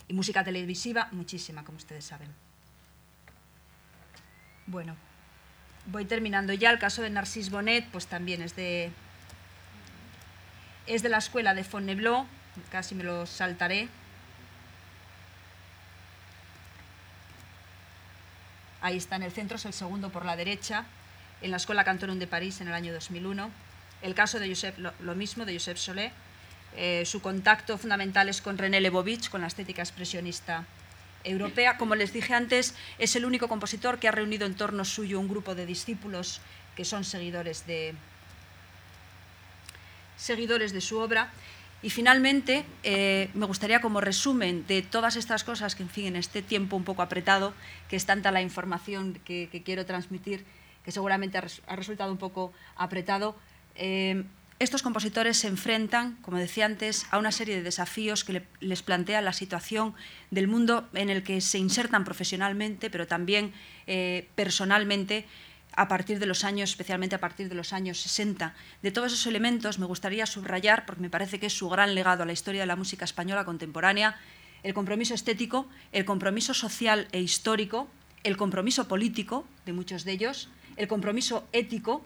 Y música televisiva, muchísima, como ustedes saben. Bueno voy terminando ya. El caso de Narcís Bonet, pues también es de, es de la escuela de Fontainebleau, casi me lo saltaré. Ahí está en el centro, es el segundo por la derecha, en la Escuela Cantorum de París en el año 2001. El caso de Josep, lo, mismo, de Josep Solé. Eh, su contacto fundamental es con René Lebovich, con la estética expresionista europea. Como les dije antes, es el único compositor que ha reunido en torno suyo un grupo de discípulos que son seguidores de, seguidores de su obra. Y finalmente, eh, me gustaría como resumen de todas estas cosas que, en fin, en este tiempo un poco apretado, que es tanta la información que, quiero transmitir, que seguramente ha, resultado un poco apretado, eh, estos compositores se enfrentan, como decía antes, a una serie de desafíos que les plantea la situación del mundo en el que se insertan profesionalmente, pero también eh, personalmente a partir de los años, especialmente a partir de los años 60. De todos esos elementos me gustaría subrayar, porque me parece que es su gran legado a la historia de la música española contemporánea, el compromiso estético, el compromiso social e histórico, el compromiso político de muchos de ellos, el compromiso ético,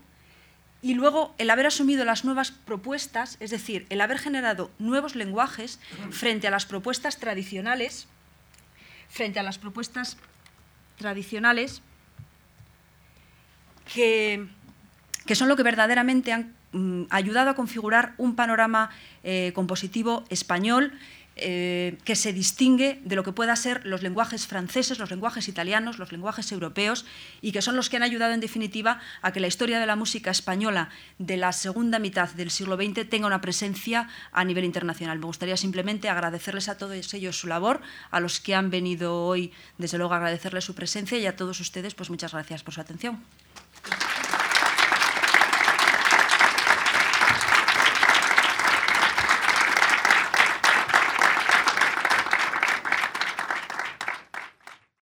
y luego el haber asumido las nuevas propuestas, es decir, el haber generado nuevos lenguajes frente a las propuestas tradicionales, frente a las propuestas tradicionales que, que son lo que verdaderamente han mm, ayudado a configurar un panorama eh, compositivo español eh, que se distingue de lo que pueda ser los lenguajes franceses, los lenguajes italianos, los lenguajes europeos, y que son los que han ayudado en definitiva a que la historia de la música española de la segunda mitad del siglo XX tenga una presencia a nivel internacional. Me gustaría simplemente agradecerles a todos ellos su labor, a los que han venido hoy, desde luego agradecerles su presencia y a todos ustedes, pues muchas gracias por su atención.